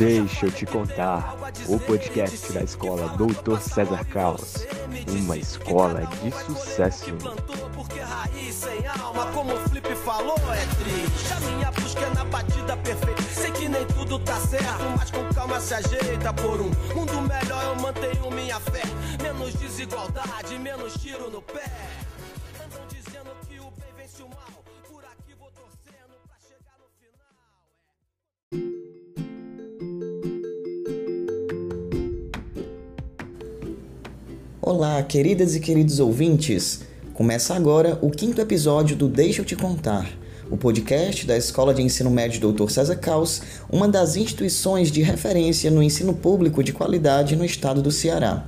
Deixa eu te contar, o podcast da escola Doutor César Carlos, uma escola de sucesso. Porque raiz sem alma, como o Flip falou, é triste. A minha busca é na batida perfeita. Sei que nem tudo tá certo, mas com calma se ajeita. Por um mundo melhor eu mantenho minha fé. Menos desigualdade, menos tiro no pé. Olá, queridas e queridos ouvintes! Começa agora o quinto episódio do Deixa eu te contar, o podcast da Escola de Ensino Médio Dr. César Caos, uma das instituições de referência no ensino público de qualidade no estado do Ceará.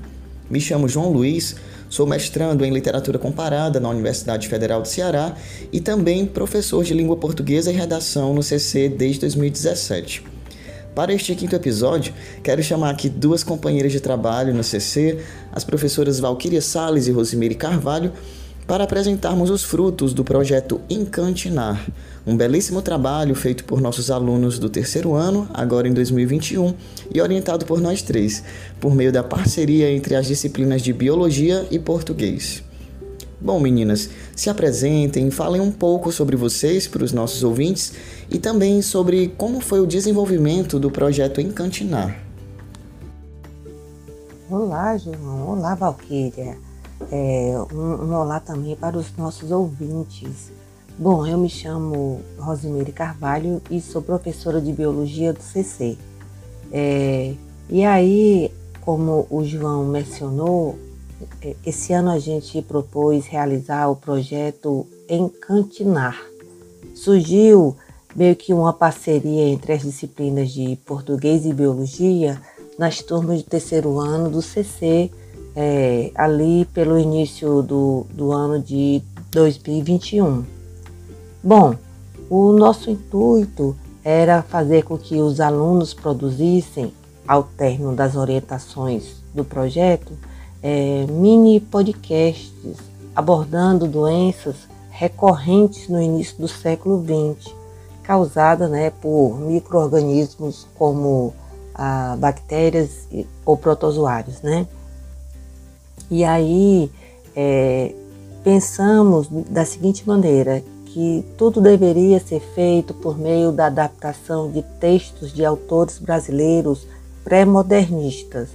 Me chamo João Luiz, sou mestrando em literatura comparada na Universidade Federal do Ceará e também professor de língua portuguesa e redação no CC desde 2017. Para este quinto episódio, quero chamar aqui duas companheiras de trabalho no CC, as professoras Valquíria Sales e Rosemary Carvalho, para apresentarmos os frutos do projeto Encantinar, um belíssimo trabalho feito por nossos alunos do terceiro ano, agora em 2021, e orientado por nós três, por meio da parceria entre as disciplinas de Biologia e Português. Bom, meninas, se apresentem, falem um pouco sobre vocês para os nossos ouvintes e também sobre como foi o desenvolvimento do projeto Encantinar. Olá, João. Olá, Valquíria. É, um, um, olá também para os nossos ouvintes. Bom, eu me chamo Rosemary Carvalho e sou professora de Biologia do CC. É, e aí, como o João mencionou, é, esse ano a gente propôs realizar o projeto Encantinar. Surgiu meio que uma parceria entre as disciplinas de português e biologia nas turmas de terceiro ano do CC, é, ali pelo início do, do ano de 2021. Bom, o nosso intuito era fazer com que os alunos produzissem, ao término das orientações do projeto, é, mini podcasts abordando doenças recorrentes no início do século XX, causadas né, por micro-organismos como ah, bactérias ou protozoários. Né? E aí é, pensamos da seguinte maneira, que tudo deveria ser feito por meio da adaptação de textos de autores brasileiros pré-modernistas.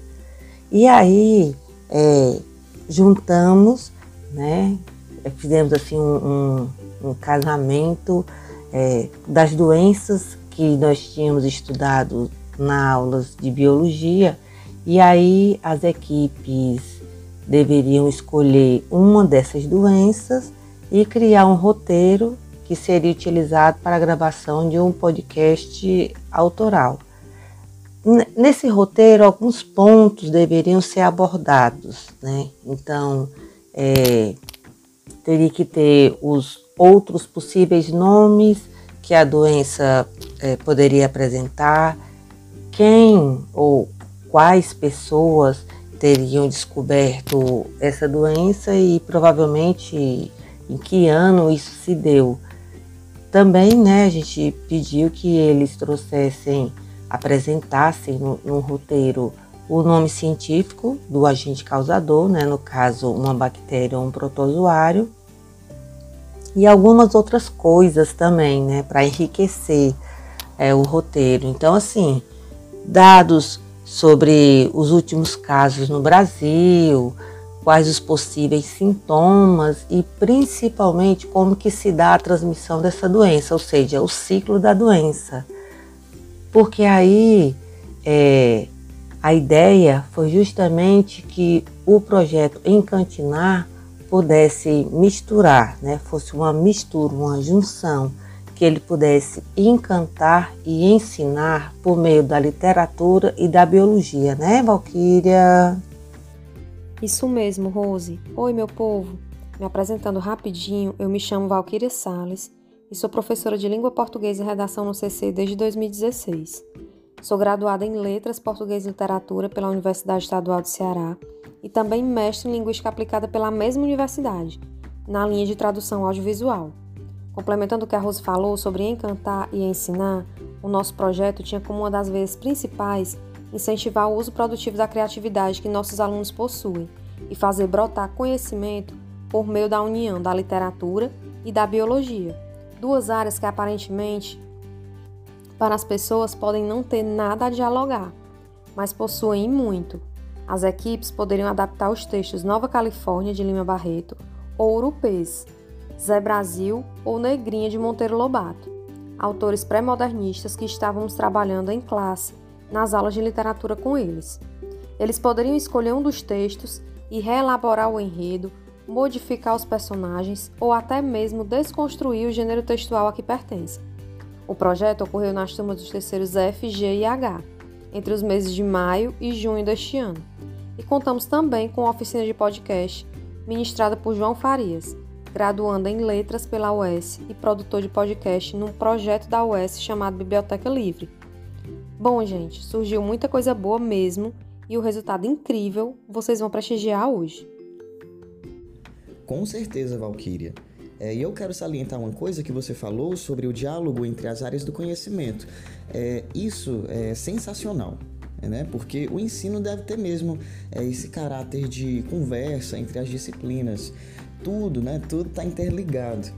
E aí é, juntamos, né, fizemos assim um, um, um casamento é, das doenças que nós tínhamos estudado na aulas de biologia e aí as equipes deveriam escolher uma dessas doenças e criar um roteiro que seria utilizado para a gravação de um podcast autoral. Nesse roteiro, alguns pontos deveriam ser abordados, né? Então, é, teria que ter os outros possíveis nomes que a doença é, poderia apresentar, quem ou quais pessoas teriam descoberto essa doença e provavelmente em que ano isso se deu. Também, né, a gente pediu que eles trouxessem apresentassem no, no roteiro o nome científico do agente causador, né, no caso uma bactéria ou um protozoário, e algumas outras coisas também, né, para enriquecer é, o roteiro. Então, assim, dados sobre os últimos casos no Brasil, quais os possíveis sintomas e principalmente como que se dá a transmissão dessa doença, ou seja, o ciclo da doença porque aí é, a ideia foi justamente que o projeto Encantinar pudesse misturar, né, fosse uma mistura, uma junção, que ele pudesse encantar e ensinar por meio da literatura e da biologia, né, Valquíria? Isso mesmo, Rose. Oi, meu povo. Me apresentando rapidinho, eu me chamo Valquíria Sales e sou professora de língua portuguesa e redação no CC desde 2016. Sou graduada em Letras, Português e Literatura pela Universidade Estadual do Ceará e também mestre em Linguística Aplicada pela mesma universidade, na linha de tradução audiovisual. Complementando o que a Rose falou sobre encantar e ensinar, o nosso projeto tinha como uma das vezes principais incentivar o uso produtivo da criatividade que nossos alunos possuem e fazer brotar conhecimento por meio da união da literatura e da biologia, duas áreas que aparentemente para as pessoas podem não ter nada a dialogar, mas possuem muito. As equipes poderiam adaptar os textos Nova Califórnia de Lima Barreto ou Urupês, Zé Brasil ou Negrinha de Monteiro Lobato, autores pré-modernistas que estávamos trabalhando em classe nas aulas de literatura com eles. Eles poderiam escolher um dos textos e reelaborar o enredo, modificar os personagens ou até mesmo desconstruir o gênero textual a que pertence. O projeto ocorreu nas turmas dos terceiros F, G e H, entre os meses de maio e junho deste ano. E contamos também com a oficina de podcast ministrada por João Farias, graduando em Letras pela UES e produtor de podcast num projeto da UES chamado Biblioteca Livre. Bom, gente, surgiu muita coisa boa mesmo e o resultado incrível vocês vão prestigiar hoje. Com certeza, Valquíria. É, e eu quero salientar uma coisa que você falou sobre o diálogo entre as áreas do conhecimento. É, isso é sensacional. Né? Porque o ensino deve ter mesmo é, esse caráter de conversa entre as disciplinas. Tudo, né? Tudo está interligado.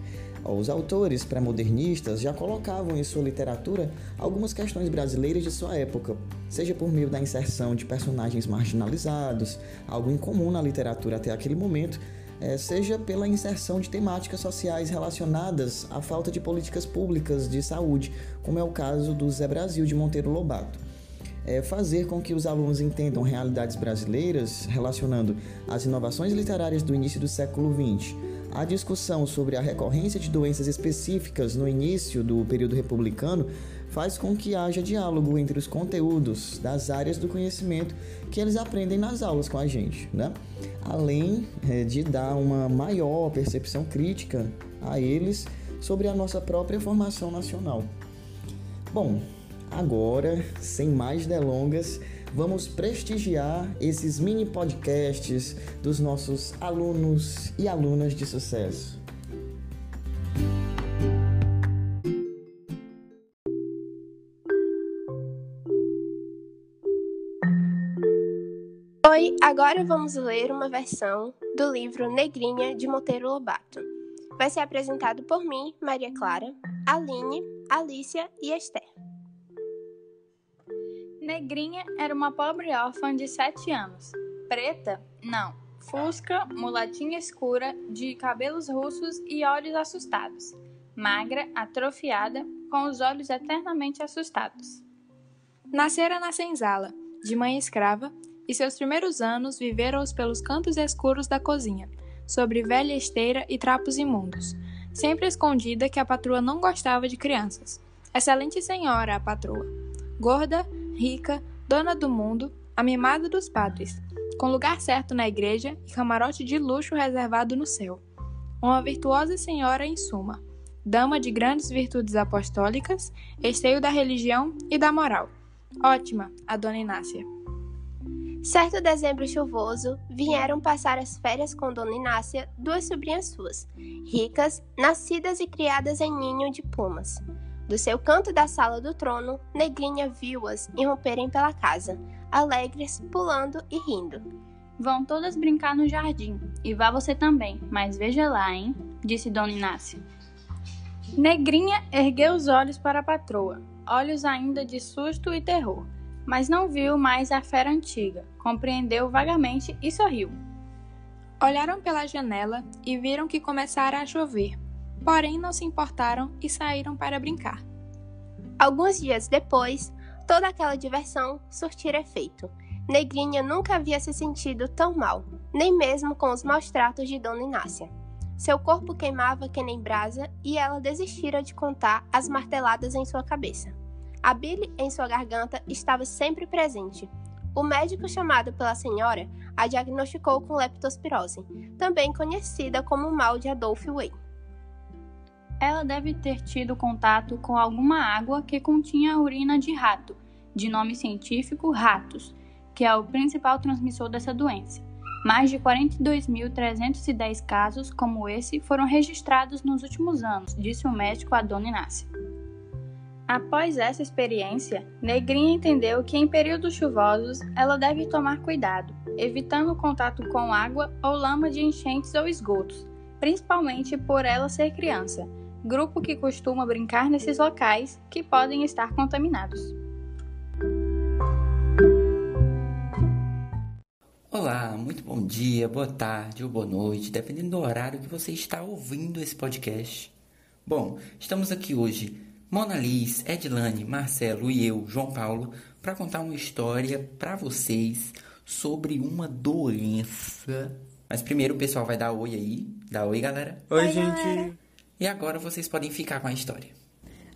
Os autores pré-modernistas já colocavam em sua literatura algumas questões brasileiras de sua época, seja por meio da inserção de personagens marginalizados, algo incomum na literatura até aquele momento, seja pela inserção de temáticas sociais relacionadas à falta de políticas públicas de saúde, como é o caso do Zé Brasil de Monteiro Lobato. É fazer com que os alunos entendam realidades brasileiras relacionando as inovações literárias do início do século XX, a discussão sobre a recorrência de doenças específicas no início do período republicano faz com que haja diálogo entre os conteúdos das áreas do conhecimento que eles aprendem nas aulas com a gente, né? Além é, de dar uma maior percepção crítica a eles sobre a nossa própria formação nacional. Bom, agora, sem mais delongas, vamos prestigiar esses mini podcasts dos nossos alunos e alunas de sucesso. Oi, agora vamos ler uma versão do livro Negrinha de Monteiro Lobato. Vai ser apresentado por mim, Maria Clara, Aline, Alicia e Esther. Negrinha era uma pobre órfã de sete anos. Preta? Não. Fusca, mulatinha escura, de cabelos russos e olhos assustados. Magra, atrofiada, com os olhos eternamente assustados. Nascera na senzala, de mãe escrava, e seus primeiros anos viveram-os pelos cantos escuros da cozinha, sobre velha esteira e trapos imundos, sempre escondida que a patroa não gostava de crianças. Excelente senhora, a patroa. Gorda, rica, dona do mundo, a mimada dos padres, com lugar certo na igreja e camarote de luxo reservado no céu. Uma virtuosa senhora em suma, dama de grandes virtudes apostólicas, esteio da religião e da moral. Ótima, a dona Inácia. Certo dezembro chuvoso, vieram passar as férias com Dona Inácia duas sobrinhas suas, ricas, nascidas e criadas em ninho de plumas. Do seu canto da sala do trono, Negrinha viu-as irromperem pela casa, alegres, pulando e rindo. Vão todas brincar no jardim, e vá você também, mas veja lá, hein? disse Dona Inácia. Negrinha ergueu os olhos para a patroa, olhos ainda de susto e terror mas não viu mais a fera antiga, compreendeu vagamente e sorriu. Olharam pela janela e viram que começara a chover, porém não se importaram e saíram para brincar. Alguns dias depois, toda aquela diversão surtira efeito. Negrinha nunca havia se sentido tão mal, nem mesmo com os maus tratos de Dona Inácia. Seu corpo queimava que nem brasa e ela desistira de contar as marteladas em sua cabeça. A bile em sua garganta estava sempre presente. O médico chamado pela senhora a diagnosticou com leptospirose, também conhecida como mal de Adolf Way. Ela deve ter tido contato com alguma água que continha urina de rato, de nome científico ratos, que é o principal transmissor dessa doença. Mais de 42.310 casos como esse foram registrados nos últimos anos, disse o médico a Dona Inácia. Após essa experiência, Negrinha entendeu que em períodos chuvosos ela deve tomar cuidado, evitando contato com água ou lama de enchentes ou esgotos, principalmente por ela ser criança, grupo que costuma brincar nesses locais que podem estar contaminados. Olá, muito bom dia, boa tarde ou boa noite, dependendo do horário que você está ouvindo esse podcast. Bom, estamos aqui hoje, Mona Liz, Edilane, Marcelo e eu, João Paulo, para contar uma história para vocês sobre uma doença. Mas primeiro o pessoal vai dar oi aí. Dá oi, galera. Oi, oi gente. Galera. E agora vocês podem ficar com a história.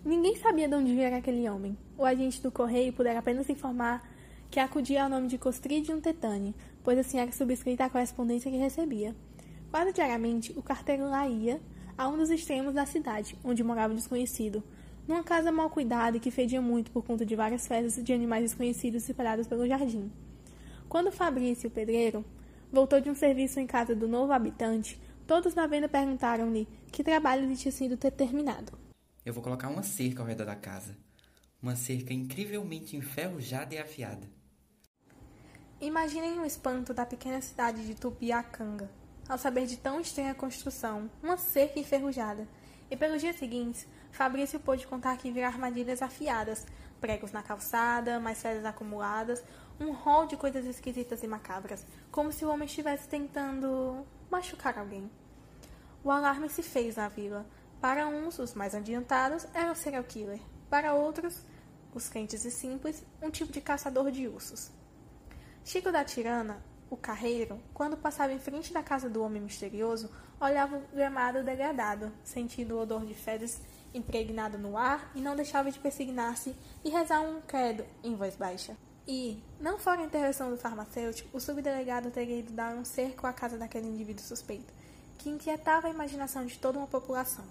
Ninguém sabia de onde viera aquele homem. O agente do correio pudera apenas informar que acudia ao nome de Costridium tetani, pois assim era subscrita a correspondência que recebia. Quase diariamente, o carteiro lá ia a um dos extremos da cidade, onde morava um desconhecido, numa casa mal cuidada e que fedia muito por conta de várias fezes de animais desconhecidos separados pelo jardim. Quando Fabrício, o pedreiro, voltou de um serviço em casa do novo habitante, todos na venda perguntaram-lhe que trabalho lhe tinha sido terminado. Eu vou colocar uma cerca ao redor da casa. Uma cerca incrivelmente enferrujada e afiada. Imaginem o espanto da pequena cidade de Tupiacanga ao saber de tão estranha construção, uma cerca enferrujada. E pelos dias seguintes, Fabrício pôde contar que viram armadilhas afiadas, pregos na calçada, mais fezes acumuladas, um rol de coisas esquisitas e macabras, como se o homem estivesse tentando machucar alguém. O alarme se fez na vila. Para uns, os mais adiantados, era o serial killer. Para outros, os crentes e simples, um tipo de caçador de ursos. Chico da Tirana, o carreiro, quando passava em frente da casa do homem misterioso, olhava o gramado degradado, sentindo o odor de fezes impregnado no ar e não deixava de persignar-se e rezar um credo em voz baixa. E, não fora a intervenção do farmacêutico, o subdelegado teria ido dar um cerco à casa daquele indivíduo suspeito, que inquietava a imaginação de toda uma população.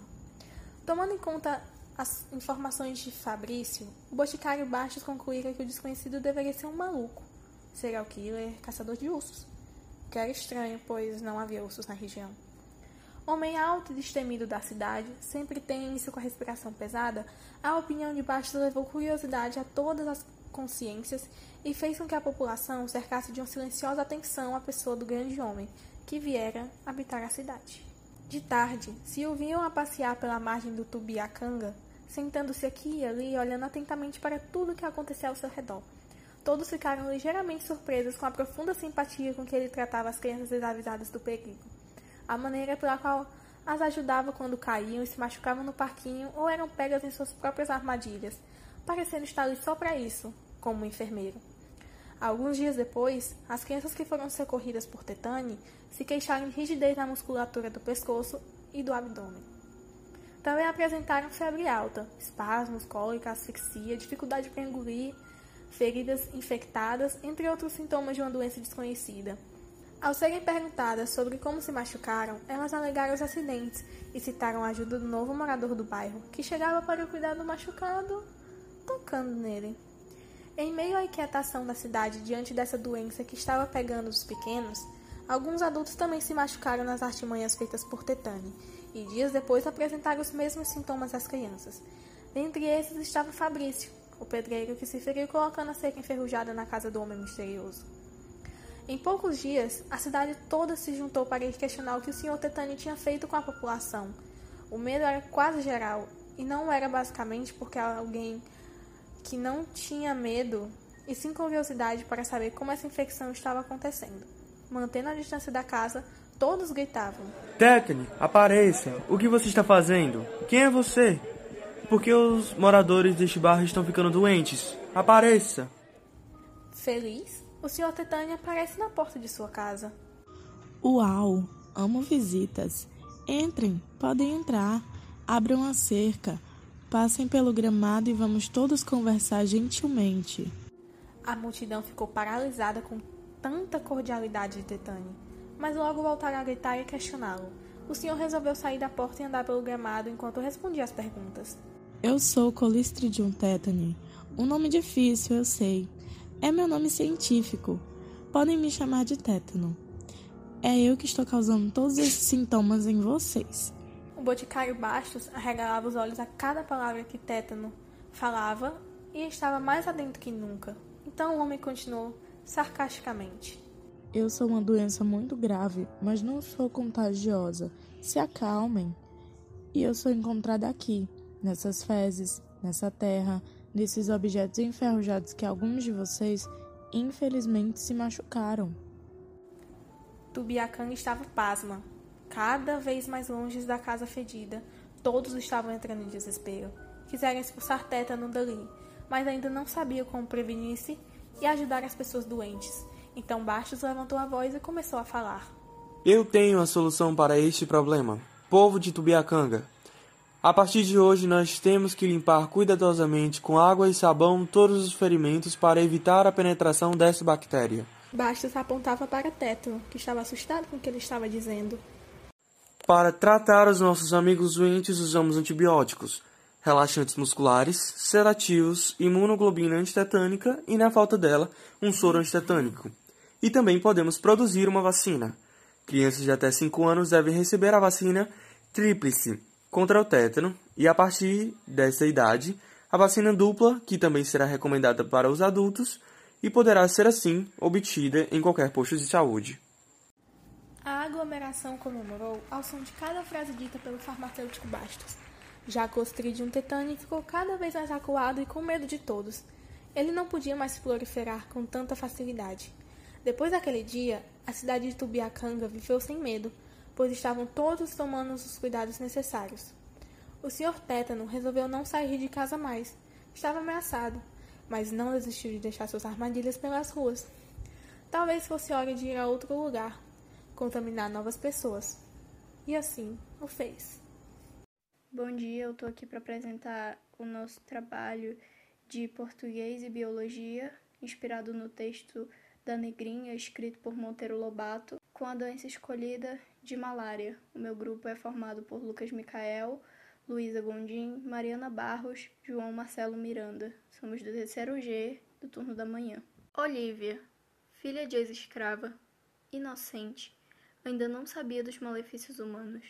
Tomando em conta as informações de Fabrício, o boticário Bastos concluíra que o desconhecido deveria ser um maluco, serial killer, caçador de ursos. Que era estranho, pois não havia ursos na região. Homem alto e destemido da cidade, sempre tenso com a respiração pesada, a opinião de Bastos levou curiosidade a todas as consciências e fez com que a população cercasse de uma silenciosa atenção a pessoa do grande homem, que viera habitar a cidade. De tarde, se ouviam a passear pela margem do Tubiacanga, sentando-se aqui e ali, olhando atentamente para tudo o que acontecia ao seu redor. Todos ficaram ligeiramente surpresos com a profunda simpatia com que ele tratava as crianças desavisadas do perigo. A maneira pela qual as ajudava quando caíam e se machucavam no parquinho ou eram pegas em suas próprias armadilhas, parecendo estar ali só para isso, como um enfermeiro. Alguns dias depois, as crianças que foram socorridas por Tetane se queixaram de rigidez na musculatura do pescoço e do abdômen. Também apresentaram febre alta, espasmos, cólica, asfixia, dificuldade para engolir, feridas infectadas, entre outros sintomas de uma doença desconhecida. Ao serem perguntadas sobre como se machucaram, elas alegaram os acidentes e citaram a ajuda do novo morador do bairro, que chegava para cuidar do machucado, tocando nele. Em meio à inquietação da cidade diante dessa doença que estava pegando os pequenos, alguns adultos também se machucaram nas artimanhas feitas por Tetane, e dias depois apresentaram os mesmos sintomas às crianças. Dentre esses estava Fabrício, o pedreiro que se feriu colocando a seca enferrujada na casa do homem misterioso. Em poucos dias, a cidade toda se juntou para questionar o que o Sr. Tetane tinha feito com a população. O medo era quase geral, e não era basicamente porque alguém que não tinha medo e sim curiosidade para saber como essa infecção estava acontecendo. Mantendo a distância da casa, todos gritavam: Tétane, apareça! O que você está fazendo? Quem é você? Por que os moradores deste bairro estão ficando doentes? Apareça! Feliz, o Sr. Tetânia aparece na porta de sua casa. Uau! Amo visitas. Entrem, podem entrar. Abram a cerca. Passem pelo gramado e vamos todos conversar gentilmente. A multidão ficou paralisada com tanta cordialidade de Tetane, mas logo voltaram a gritar e questioná-lo. O senhor resolveu sair da porta e andar pelo gramado enquanto respondia às perguntas. Eu sou Colistridium tetani. Um nome difícil, eu sei. É meu nome científico. Podem me chamar de tétano. É eu que estou causando todos esses sintomas em vocês. O Boticário Bastos arregalava os olhos a cada palavra que Tétano falava e estava mais adentro que nunca. Então o homem continuou sarcasticamente. Eu sou uma doença muito grave, mas não sou contagiosa. Se acalmem. E eu sou encontrada aqui, nessas fezes, nessa terra, nesses objetos enferrujados que alguns de vocês, infelizmente, se machucaram. Tubiacanga estava pasma cada vez mais longe da casa fedida. Todos estavam entrando em desespero. Quiseram expulsar Tétano dali, mas ainda não sabiam como prevenir-se e ajudar as pessoas doentes. Então Bastos levantou a voz e começou a falar. Eu tenho a solução para este problema. Povo de Tubiacanga, a partir de hoje nós temos que limpar cuidadosamente com água e sabão todos os ferimentos para evitar a penetração dessa bactéria. Bastos apontava para Tétano, que estava assustado com o que ele estava dizendo. Para tratar os nossos amigos doentes, usamos antibióticos, relaxantes musculares, sedativos, imunoglobina antitetânica e, na falta dela, um soro antitetânico. E também podemos produzir uma vacina. Crianças de até 5 anos devem receber a vacina tríplice contra o tétano e, a partir dessa idade, a vacina dupla, que também será recomendada para os adultos e poderá ser assim obtida em qualquer posto de saúde. A aglomeração comemorou ao som de cada frase dita pelo farmacêutico Bastos. Já Clostridium tetani ficou cada vez mais acuado e com medo de todos. Ele não podia mais proliferar com tanta facilidade. Depois daquele dia, a cidade de Tubiacanga viveu sem medo, pois estavam todos tomando os cuidados necessários. O Sr. Tétano resolveu não sair de casa mais. Estava ameaçado, mas não desistiu de deixar suas armadilhas pelas ruas. Talvez fosse hora de ir a outro lugar, contaminar novas pessoas. E assim o fez. Bom dia, eu estou aqui para apresentar o nosso trabalho de português e biologia, inspirado no texto da Negrinha, escrito por Monteiro Lobato, com a doença escolhida de malária. O meu grupo é formado por Lucas Micael, Luísa Gondim, Mariana Barros, João Marcelo Miranda. Somos do terceiro G, do turno da manhã. Olivia, filha de ex-escrava, inocente, ainda não sabia dos malefícios humanos.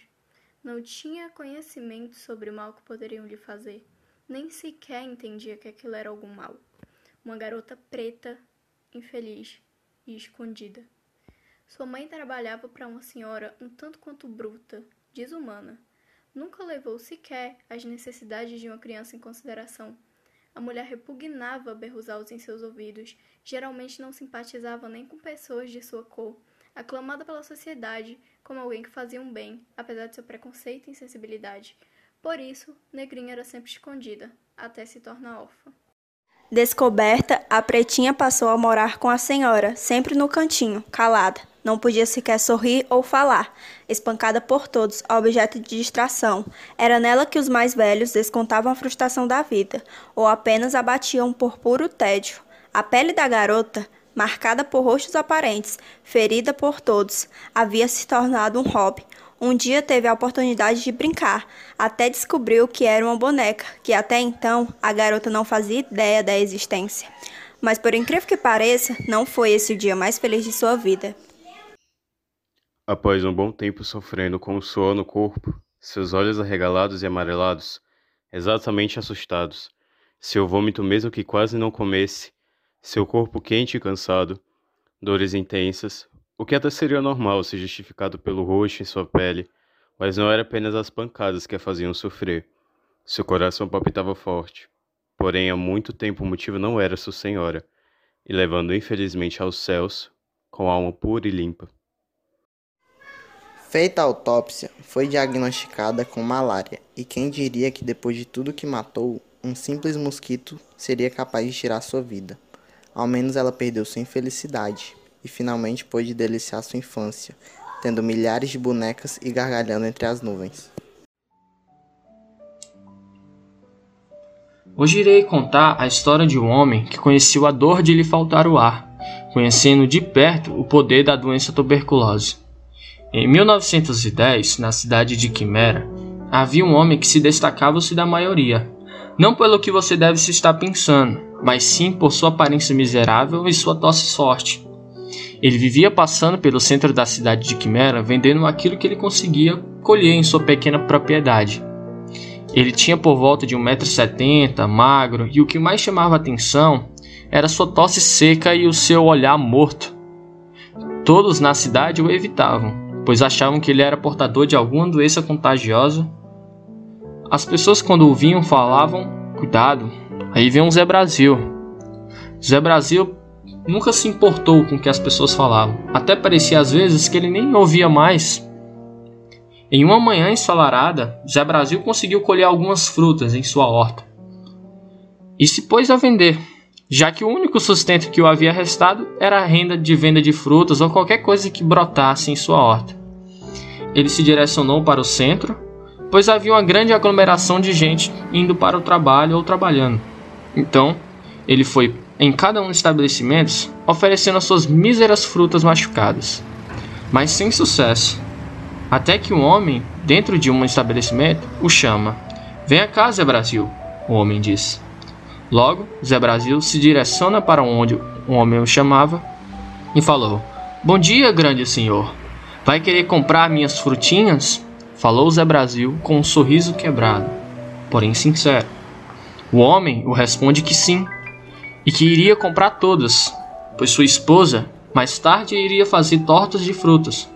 Não tinha conhecimento sobre o mal que poderiam lhe fazer. Nem sequer entendia que aquilo era algum mal. Uma garota preta, infeliz e escondida. Sua mãe trabalhava para uma senhora um tanto quanto bruta, desumana. Nunca levou sequer as necessidades de uma criança em consideração. A mulher repugnava berruzá-los em seus ouvidos, geralmente não simpatizava nem com pessoas de sua cor aclamada pela sociedade como alguém que fazia um bem, apesar de seu preconceito e insensibilidade. Por isso, Negrinha era sempre escondida, até se tornar órfã. Descoberta, a pretinha passou a morar com a senhora, sempre no cantinho, calada. Não podia sequer sorrir ou falar. Espancada por todos, objeto de distração. Era nela que os mais velhos descontavam a frustração da vida, ou apenas abatiam por puro tédio. A pele da garota marcada por rostos aparentes, ferida por todos, havia se tornado um hobby. Um dia teve a oportunidade de brincar, até descobriu que era uma boneca, que até então a garota não fazia ideia da existência. Mas por incrível que pareça, não foi esse o dia mais feliz de sua vida. Após um bom tempo sofrendo com o suor no corpo, seus olhos arregalados e amarelados, exatamente assustados, seu vômito mesmo que quase não comesse, seu corpo quente e cansado, dores intensas, o que até seria normal se justificado pelo roxo em sua pele, mas não era apenas as pancadas que a faziam sofrer. Seu coração palpitava forte, porém há muito tempo o motivo não era sua senhora, e levando infelizmente aos céus, com alma pura e limpa. Feita a autópsia, foi diagnosticada com malária, e quem diria que depois de tudo que matou, um simples mosquito seria capaz de tirar sua vida. Ao menos ela perdeu sua infelicidade e finalmente pôde deliciar sua infância, tendo milhares de bonecas e gargalhando entre as nuvens. Hoje irei contar a história de um homem que conheceu a dor de lhe faltar o ar, conhecendo de perto o poder da doença tuberculose. Em 1910, na cidade de Quimera, havia um homem que se destacava-se da maioria. Não pelo que você deve se estar pensando, mas sim por sua aparência miserável e sua tosse forte. Ele vivia passando pelo centro da cidade de Quimera vendendo aquilo que ele conseguia colher em sua pequena propriedade. Ele tinha por volta de 1,70m, magro, e o que mais chamava atenção era sua tosse seca e o seu olhar morto. Todos na cidade o evitavam, pois achavam que ele era portador de alguma doença contagiosa. As pessoas, quando o viam, falavam: Cuidado, aí vem um Zé Brasil. Zé Brasil nunca se importou com o que as pessoas falavam, até parecia às vezes que ele nem ouvia mais em uma manhã ensolarada, Zé Brasil conseguiu colher algumas frutas em sua horta e se pôs a vender, já que o único sustento que o havia restado era a renda de venda de frutas ou qualquer coisa que brotasse em sua horta. Ele se direcionou para o centro, pois havia uma grande aglomeração de gente indo para o trabalho ou trabalhando. Então, ele foi em cada um dos estabelecimentos oferecendo as suas míseras frutas machucadas, mas sem sucesso. Até que um homem, dentro de um estabelecimento, o chama. Venha cá, Zé Brasil, o homem disse. Logo, Zé Brasil se direciona para onde o homem o chamava e falou: Bom dia, grande senhor. Vai querer comprar minhas frutinhas? Falou Zé Brasil com um sorriso quebrado, porém sincero. O homem o responde que sim, e que iria comprar todas, pois sua esposa mais tarde iria fazer tortas de frutas.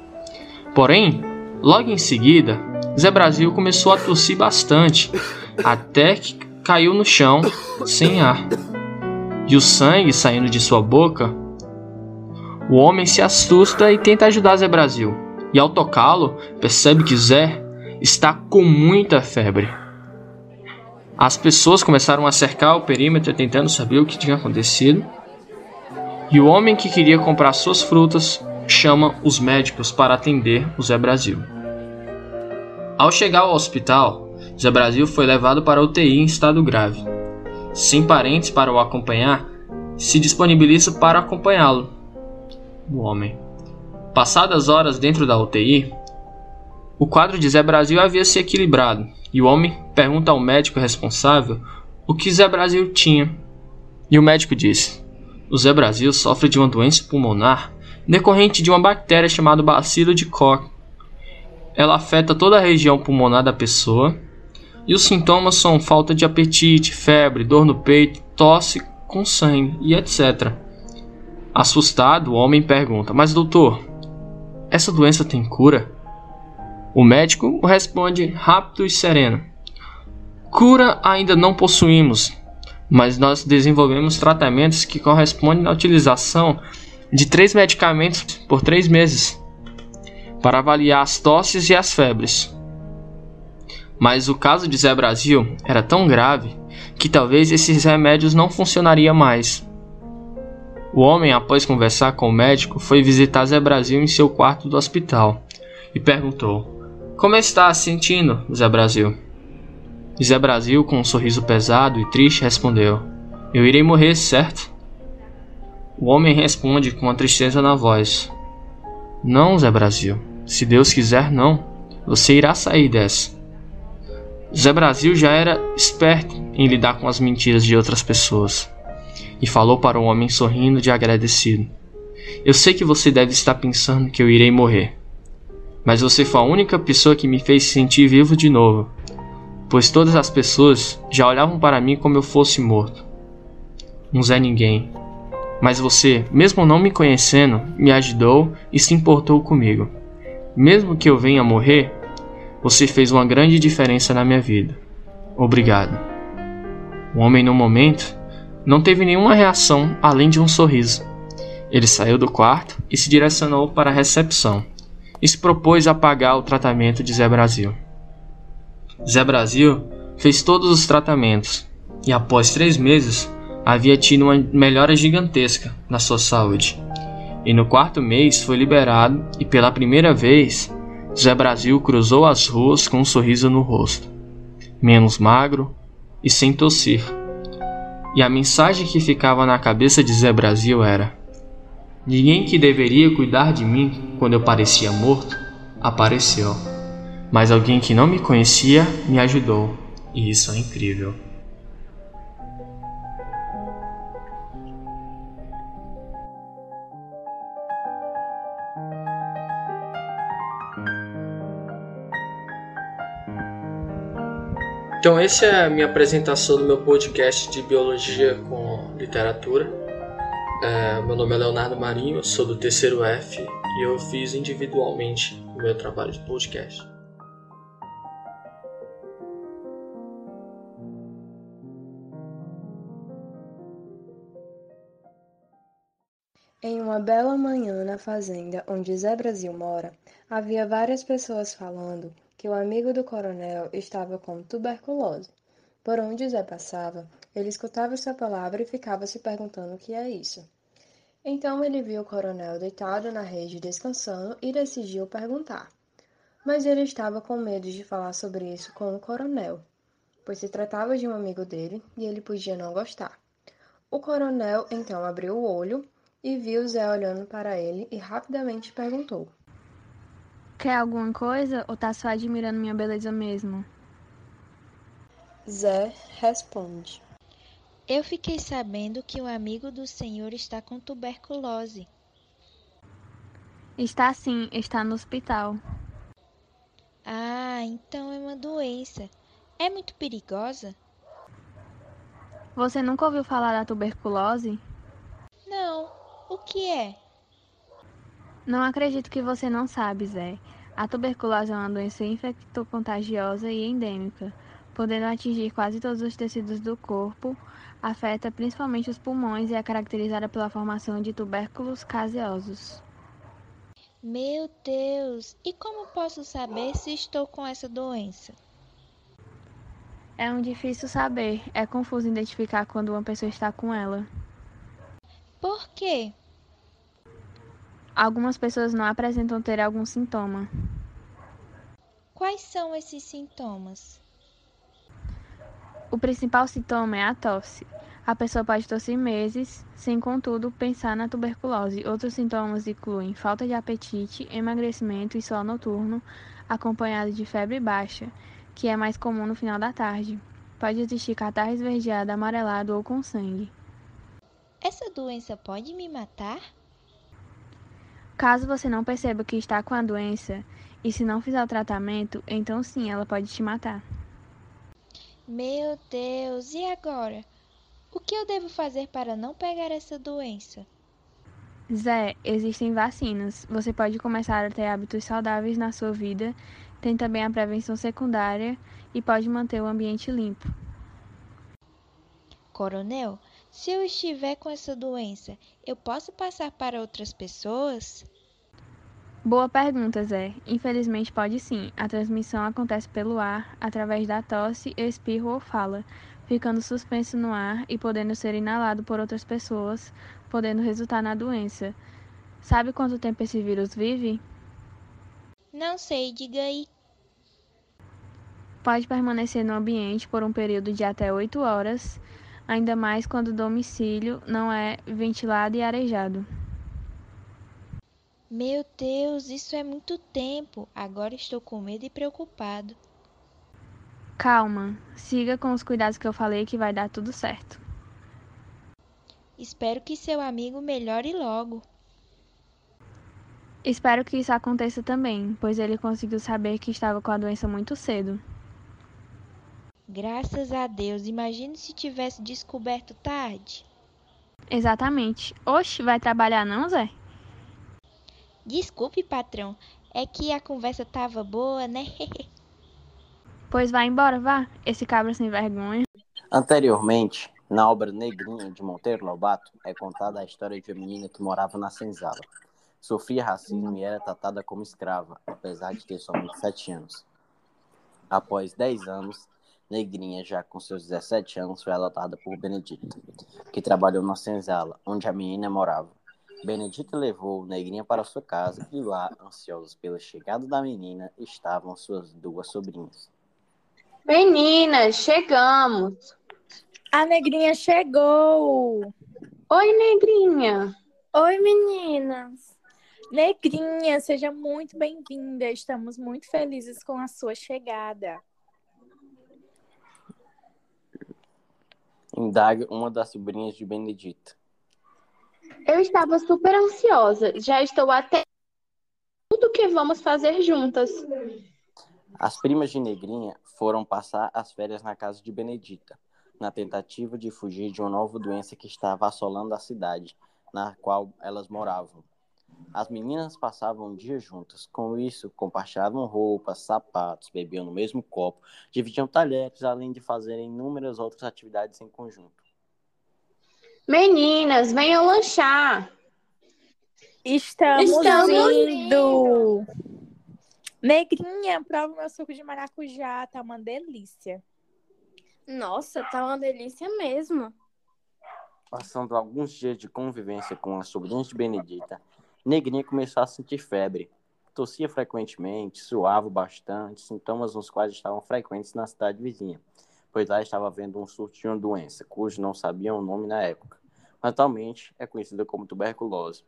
Porém, Logo em seguida, Zé Brasil começou a tossir bastante, até que caiu no chão sem ar. E o sangue saindo de sua boca. O homem se assusta e tenta ajudar Zé Brasil. E ao tocá-lo, percebe que Zé está com muita febre. As pessoas começaram a cercar o perímetro tentando saber o que tinha acontecido. E o homem que queria comprar suas frutas chama os médicos para atender o Zé Brasil. Ao chegar ao hospital, Zé Brasil foi levado para UTI em estado grave. Sem parentes para o acompanhar, se disponibiliza para acompanhá-lo. O homem. Passadas horas dentro da UTI, o quadro de Zé Brasil havia se equilibrado e o homem pergunta ao médico responsável o que Zé Brasil tinha. E o médico disse: O Zé Brasil sofre de uma doença pulmonar decorrente de uma bactéria chamada bacilo de Koch. Ela afeta toda a região pulmonar da pessoa e os sintomas são falta de apetite, febre, dor no peito, tosse com sangue e etc. Assustado, o homem pergunta: Mas doutor, essa doença tem cura? O médico responde rápido e sereno: Cura ainda não possuímos, mas nós desenvolvemos tratamentos que correspondem à utilização de três medicamentos por três meses para avaliar as tosses e as febres. Mas o caso de Zé Brasil era tão grave que talvez esses remédios não funcionariam mais. O homem, após conversar com o médico, foi visitar Zé Brasil em seu quarto do hospital e perguntou: Como está se sentindo, Zé Brasil? Zé Brasil, com um sorriso pesado e triste, respondeu: Eu irei morrer, certo? O homem responde com uma tristeza na voz: Não, Zé Brasil. Se Deus quiser, não. Você irá sair dessa. Zé Brasil já era esperto em lidar com as mentiras de outras pessoas e falou para o homem sorrindo de agradecido: Eu sei que você deve estar pensando que eu irei morrer, mas você foi a única pessoa que me fez sentir vivo de novo, pois todas as pessoas já olhavam para mim como eu fosse morto. Um Zé Ninguém mas você, mesmo não me conhecendo, me ajudou e se importou comigo. Mesmo que eu venha morrer, você fez uma grande diferença na minha vida. Obrigado. O homem, no momento, não teve nenhuma reação além de um sorriso. Ele saiu do quarto e se direcionou para a recepção e se propôs a pagar o tratamento de Zé Brasil. Zé Brasil fez todos os tratamentos e, após três meses, havia tido uma melhora gigantesca na sua saúde. E no quarto mês foi liberado e pela primeira vez Zé Brasil cruzou as ruas com um sorriso no rosto, menos magro e sem tossir. E a mensagem que ficava na cabeça de Zé Brasil era: Ninguém que deveria cuidar de mim quando eu parecia morto apareceu, mas alguém que não me conhecia me ajudou, e isso é incrível. Então, essa é a minha apresentação do meu podcast de biologia com literatura. É, meu nome é Leonardo Marinho, sou do terceiro F e eu fiz individualmente o meu trabalho de podcast. Em uma bela manhã na fazenda onde Zé Brasil mora, havia várias pessoas falando que o amigo do coronel estava com tuberculose. Por onde Zé passava, ele escutava essa palavra e ficava se perguntando o que é isso. Então ele viu o coronel deitado na rede descansando e decidiu perguntar. Mas ele estava com medo de falar sobre isso com o coronel, pois se tratava de um amigo dele e ele podia não gostar. O coronel então abriu o olho e viu Zé olhando para ele e rapidamente perguntou: Quer alguma coisa ou tá só admirando minha beleza mesmo? Zé responde: Eu fiquei sabendo que um amigo do senhor está com tuberculose. Está sim, está no hospital. Ah, então é uma doença. É muito perigosa? Você nunca ouviu falar da tuberculose? Não. O que é? Não acredito que você não sabe, Zé. A tuberculose é uma doença infectocontagiosa e endêmica, podendo atingir quase todos os tecidos do corpo, afeta principalmente os pulmões e é caracterizada pela formação de tubérculos caseosos. Meu Deus! E como posso saber se estou com essa doença? É um difícil saber. É confuso identificar quando uma pessoa está com ela. Por quê? Algumas pessoas não apresentam ter algum sintoma. Quais são esses sintomas? O principal sintoma é a tosse. A pessoa pode tossir meses, sem contudo pensar na tuberculose. Outros sintomas incluem falta de apetite, emagrecimento e sol noturno, acompanhado de febre baixa, que é mais comum no final da tarde. Pode existir catarro esverdeado, amarelado ou com sangue. Essa doença pode me matar? Caso você não perceba que está com a doença e se não fizer o tratamento, então sim, ela pode te matar. Meu Deus, e agora? O que eu devo fazer para não pegar essa doença? Zé, existem vacinas. Você pode começar a ter hábitos saudáveis na sua vida. Tem também a prevenção secundária e pode manter o ambiente limpo. Coronel, se eu estiver com essa doença, eu posso passar para outras pessoas? Boa pergunta, Zé. Infelizmente pode sim. A transmissão acontece pelo ar, através da tosse, espirro ou fala, ficando suspenso no ar e podendo ser inalado por outras pessoas, podendo resultar na doença. Sabe quanto tempo esse vírus vive? Não sei, diga aí. Pode permanecer no ambiente por um período de até 8 horas ainda mais quando o domicílio não é ventilado e arejado. Meu Deus, isso é muito tempo. Agora estou com medo e preocupado. Calma, siga com os cuidados que eu falei que vai dar tudo certo. Espero que seu amigo melhore logo. Espero que isso aconteça também, pois ele conseguiu saber que estava com a doença muito cedo. Graças a Deus. Imagine se tivesse descoberto tarde. Exatamente. Oxe, vai trabalhar não, Zé? Desculpe, patrão. É que a conversa tava boa, né? pois vai embora, vá. Esse cabra sem vergonha. Anteriormente, na obra Negrinha de Monteiro Lobato, é contada a história de uma menina que morava na senzala. Sofria racismo e era tratada como escrava, apesar de ter somente sete anos. Após dez anos, Negrinha, já com seus 17 anos, foi adotada por Benedita, que trabalhou na senzala, onde a menina morava. Benedita levou Negrinha para sua casa e lá, ansiosos pela chegada da menina, estavam suas duas sobrinhas. Meninas, chegamos! A Negrinha chegou! Oi, Negrinha! Oi, meninas! Negrinha, seja muito bem-vinda. Estamos muito felizes com a sua chegada. Indaga uma das sobrinhas de Benedita. Eu estava super ansiosa. Já estou até tudo que vamos fazer juntas. As primas de Negrinha foram passar as férias na casa de Benedita, na tentativa de fugir de uma nova doença que estava assolando a cidade, na qual elas moravam. As meninas passavam um dia juntas. Com isso, compartilhavam roupas, sapatos, bebiam no mesmo copo, dividiam talheres, além de fazerem inúmeras outras atividades em conjunto. Meninas, venham lanchar. Estamos, Estamos indo. Negrinha, prova meu suco de maracujá, tá uma delícia. Nossa, tá uma delícia mesmo. Passando alguns dias de convivência com as sobrinhas de Benedita, Negrinha começou a sentir febre. Tossia frequentemente, suava bastante, sintomas nos quais estavam frequentes na cidade vizinha, pois lá estava havendo um surto de uma doença, cujo não sabiam o nome na época, atualmente é conhecida como tuberculose.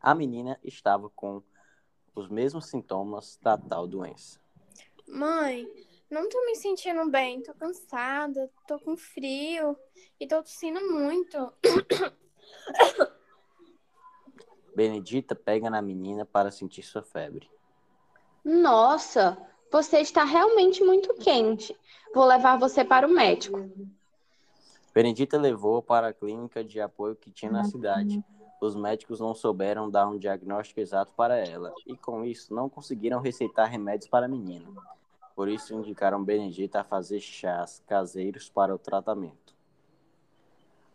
A menina estava com os mesmos sintomas da tal doença. Mãe, não tô me sentindo bem, tô cansada, tô com frio e tô tossindo muito. Benedita pega na menina para sentir sua febre. Nossa, você está realmente muito quente. Vou levar você para o médico. Benedita levou para a clínica de apoio que tinha na cidade. Os médicos não souberam dar um diagnóstico exato para ela e, com isso, não conseguiram receitar remédios para a menina. Por isso, indicaram Benedita a fazer chás caseiros para o tratamento.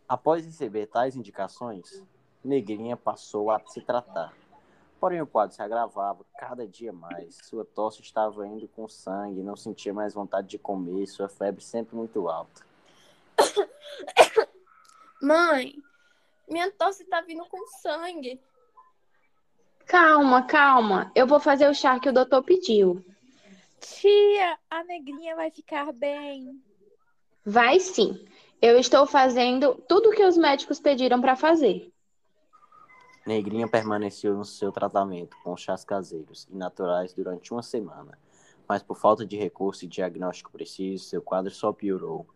Após receber tais indicações, Negrinha passou a se tratar. Porém, o quadro se agravava cada dia mais. Sua tosse estava indo com sangue, não sentia mais vontade de comer, sua febre sempre muito alta. Mãe, minha tosse tá vindo com sangue. Calma, calma. Eu vou fazer o chá que o doutor pediu. Tia, a negrinha vai ficar bem. Vai sim. Eu estou fazendo tudo o que os médicos pediram para fazer. Negrinha permaneceu no seu tratamento com chás caseiros e naturais durante uma semana, mas por falta de recurso e diagnóstico preciso, seu quadro só piorou,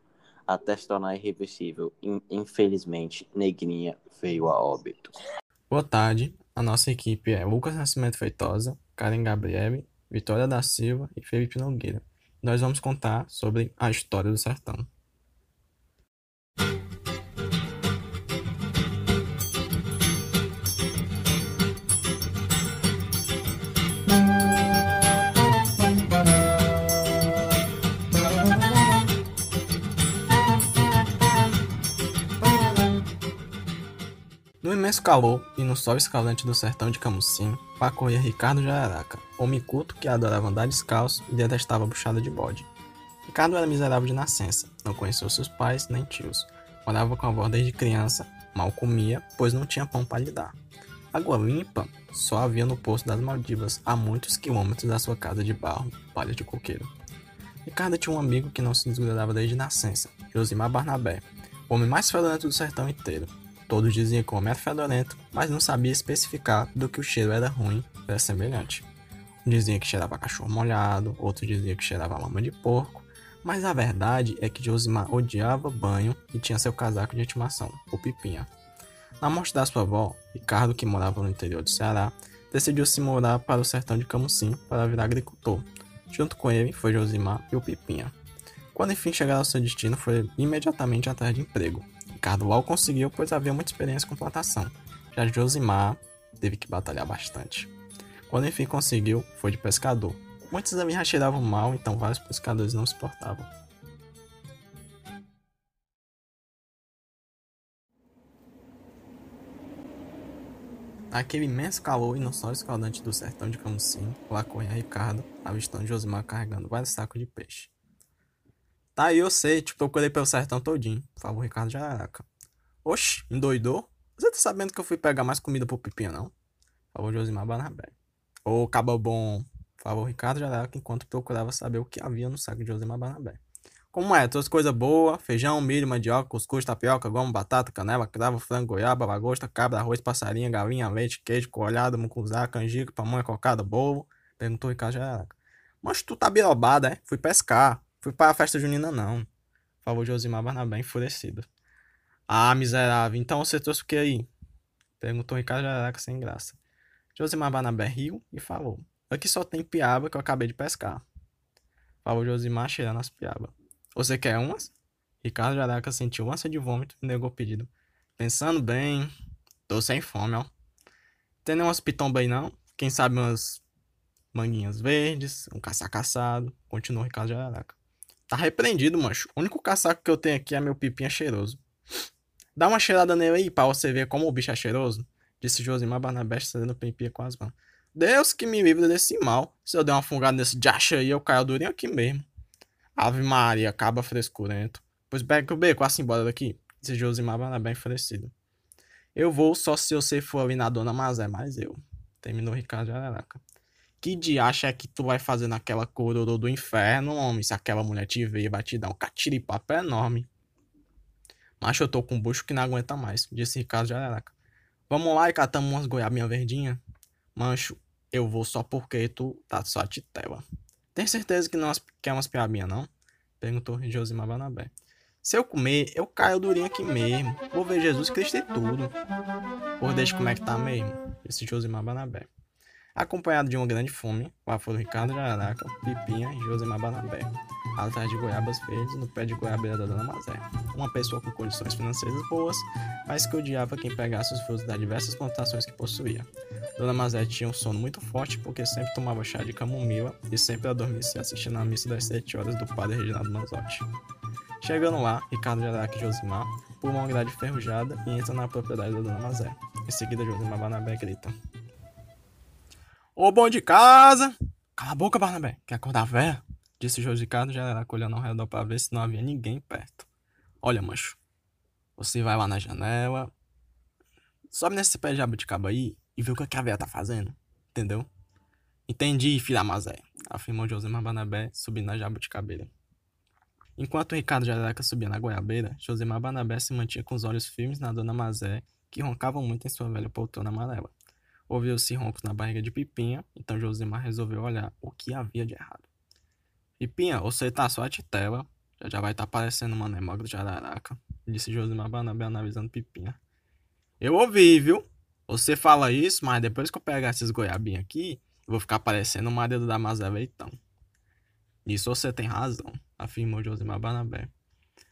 até se tornar irreversível. Infelizmente, Negrinha veio a óbito. Boa tarde, a nossa equipe é Lucas Nascimento Feitosa, Karen Gabriele, Vitória da Silva e Felipe Nogueira. Nós vamos contar sobre a história do sertão. Calor e no sol escalante do sertão de Camusim, lá corria Ricardo Jararaca, homem culto que adorava andar descalço e detestava buchada de bode. Ricardo era miserável de nascença, não conheceu seus pais nem tios, morava com a avó desde criança, mal comia, pois não tinha pão para lhe dar. Água limpa só havia no Poço das Maldivas, a muitos quilômetros da sua casa de barro, palha de coqueiro. Ricardo tinha um amigo que não se desgrudava desde nascença, Josimar Barnabé, o homem mais fedorento do sertão inteiro. Todos diziam que o homem era fedorento, mas não sabia especificar do que o cheiro era ruim, era semelhante. Um dizia que cheirava cachorro molhado, outro dizia que cheirava lama de porco, mas a verdade é que Josimar odiava banho e tinha seu casaco de estimação, o Pipinha. Na morte da sua avó, Ricardo, que morava no interior do Ceará, decidiu se mudar para o sertão de Camusim para virar agricultor. Junto com ele foi Josimar e o Pipinha. Quando enfim chegaram ao seu destino, foi imediatamente atrás de emprego. Ricardo logo conseguiu, pois havia muita experiência com plantação. Já Josimar teve que batalhar bastante. Quando enfim conseguiu, foi de pescador. Muitos ali já cheiravam mal, então vários pescadores não suportavam. Naquele imenso calor e no sol escaldante do sertão de Camusim, lá corria Ricardo, avistando Josimar carregando vários sacos de peixe. Tá aí, eu sei, te procurei pelo sertão todinho, falou Ricardo Jararaca. Oxe, endoidou? Você tá sabendo que eu fui pegar mais comida pro Pipinha, não? Falou Josimar Barnabé. Ô, caba bom, falou Ricardo Jararaca enquanto procurava saber o que havia no saco de Josimar Barnabé. Como é? Todas coisas boas, feijão, milho, mandioca, cuscuz, tapioca, goma, batata, canela, cravo, frango, goiaba, lagosta, cabra, arroz, passarinha, galinha, leite, queijo, coalhada, mucuzá, canjica, pamonha, cocada, bolo? Perguntou Ricardo Jararaca. Mas tu tá birobada, é? Fui pescar. Fui para a festa junina, não. Falou Josimar Barnabé, enfurecido. Ah, miserável, então você trouxe o que aí? Perguntou Ricardo Jararaca sem graça. Josimar Barnabé riu e falou. Aqui só tem piaba que eu acabei de pescar. Falou Josimar cheirando as piabas. Você quer umas? Ricardo Jaraca sentiu ânsia de vômito e negou o pedido. Pensando bem, tô sem fome, ó. Tem umas pitomba aí não? Quem sabe umas manguinhas verdes, um casaco assado. Continuou Ricardo Jaraca. Tá repreendido, mancho. O único casaco que eu tenho aqui é meu pipinha cheiroso. Dá uma cheirada nele aí pra você ver como o bicho é cheiroso. Disse Josimar Barnabé estendendo o pipinha com as mãos. Deus que me livre desse mal. Se eu der uma fungada nesse jacha aí, eu caio durinho aqui mesmo. Ave Maria, acaba frescurento. Pois pega o beco, assim, bora daqui. Disse Josimar Barnabé enfurecido. Eu vou só se você for ali na Dona Mazé, mas eu. Terminou Ricardo de Araraca. Que diacho é que tu vai fazer naquela cororô do inferno, homem? Se aquela mulher te ver, vai te dar um catiripapo enorme. Mas eu tô com um bucho que não aguenta mais, disse Ricardo de Araraca. Vamos lá e catamos umas goiabinhas verdinhas? Mancho, eu vou só porque tu tá só titela. Tem certeza que não quer umas piabinhas, não? Perguntou Josimar Banabé. Se eu comer, eu caio durinho aqui mesmo. Vou ver Jesus Cristo e tudo. Por deixa como é que tá mesmo, disse Josimar Banabé. Acompanhado de uma grande fome, lá foram Ricardo Jararaca, Pipinha e Josimar Banabé, atrás de goiabas verdes no pé de goiabeira da Dona Mazé. Uma pessoa com condições financeiras boas, mas que odiava quem pegasse os frutos das diversas plantações que possuía. Dona Mazé tinha um sono muito forte porque sempre tomava chá de camomila e sempre adormecia assistindo a missa das sete horas do padre Reginaldo Manzotti. Chegando lá, Ricardo Jaraque e Josimar pulam uma grade ferrujada e entram na propriedade da Dona Mazé. Em seguida, Josimar Barnabé grita. Ô bom de casa! Cala a boca, Barnabé, quer acordar a véia? Disse Ricardo Jaraque olhando ao redor para ver se não havia ninguém perto. Olha, mancho, você vai lá na janela, sobe nesse pé de jabuticaba aí e vê o que a véia tá fazendo, entendeu? Entendi, filha Mazé, afirmou Josimar Barnabé, subindo na jabuticabeira. Enquanto Ricardo Jaraca subia na goiabeira, Josemar Banabé se mantinha com os olhos firmes na dona Mazé, que roncava muito em sua velha poltrona amarela. Ouviu-se roncos na barriga de Pipinha, então Josemar resolveu olhar o que havia de errado. Pipinha, você tá só a titela, já já vai estar tá parecendo uma nemógrafo de Araraca, disse Josemar Banabé analisando Pipinha. Eu ouvi, viu? Você fala isso, mas depois que eu pegar esses goiabinhos aqui, eu vou ficar parecendo uma dedo da Mazé Leitão. Nisso você tem razão afirmou Josimar Barnabé.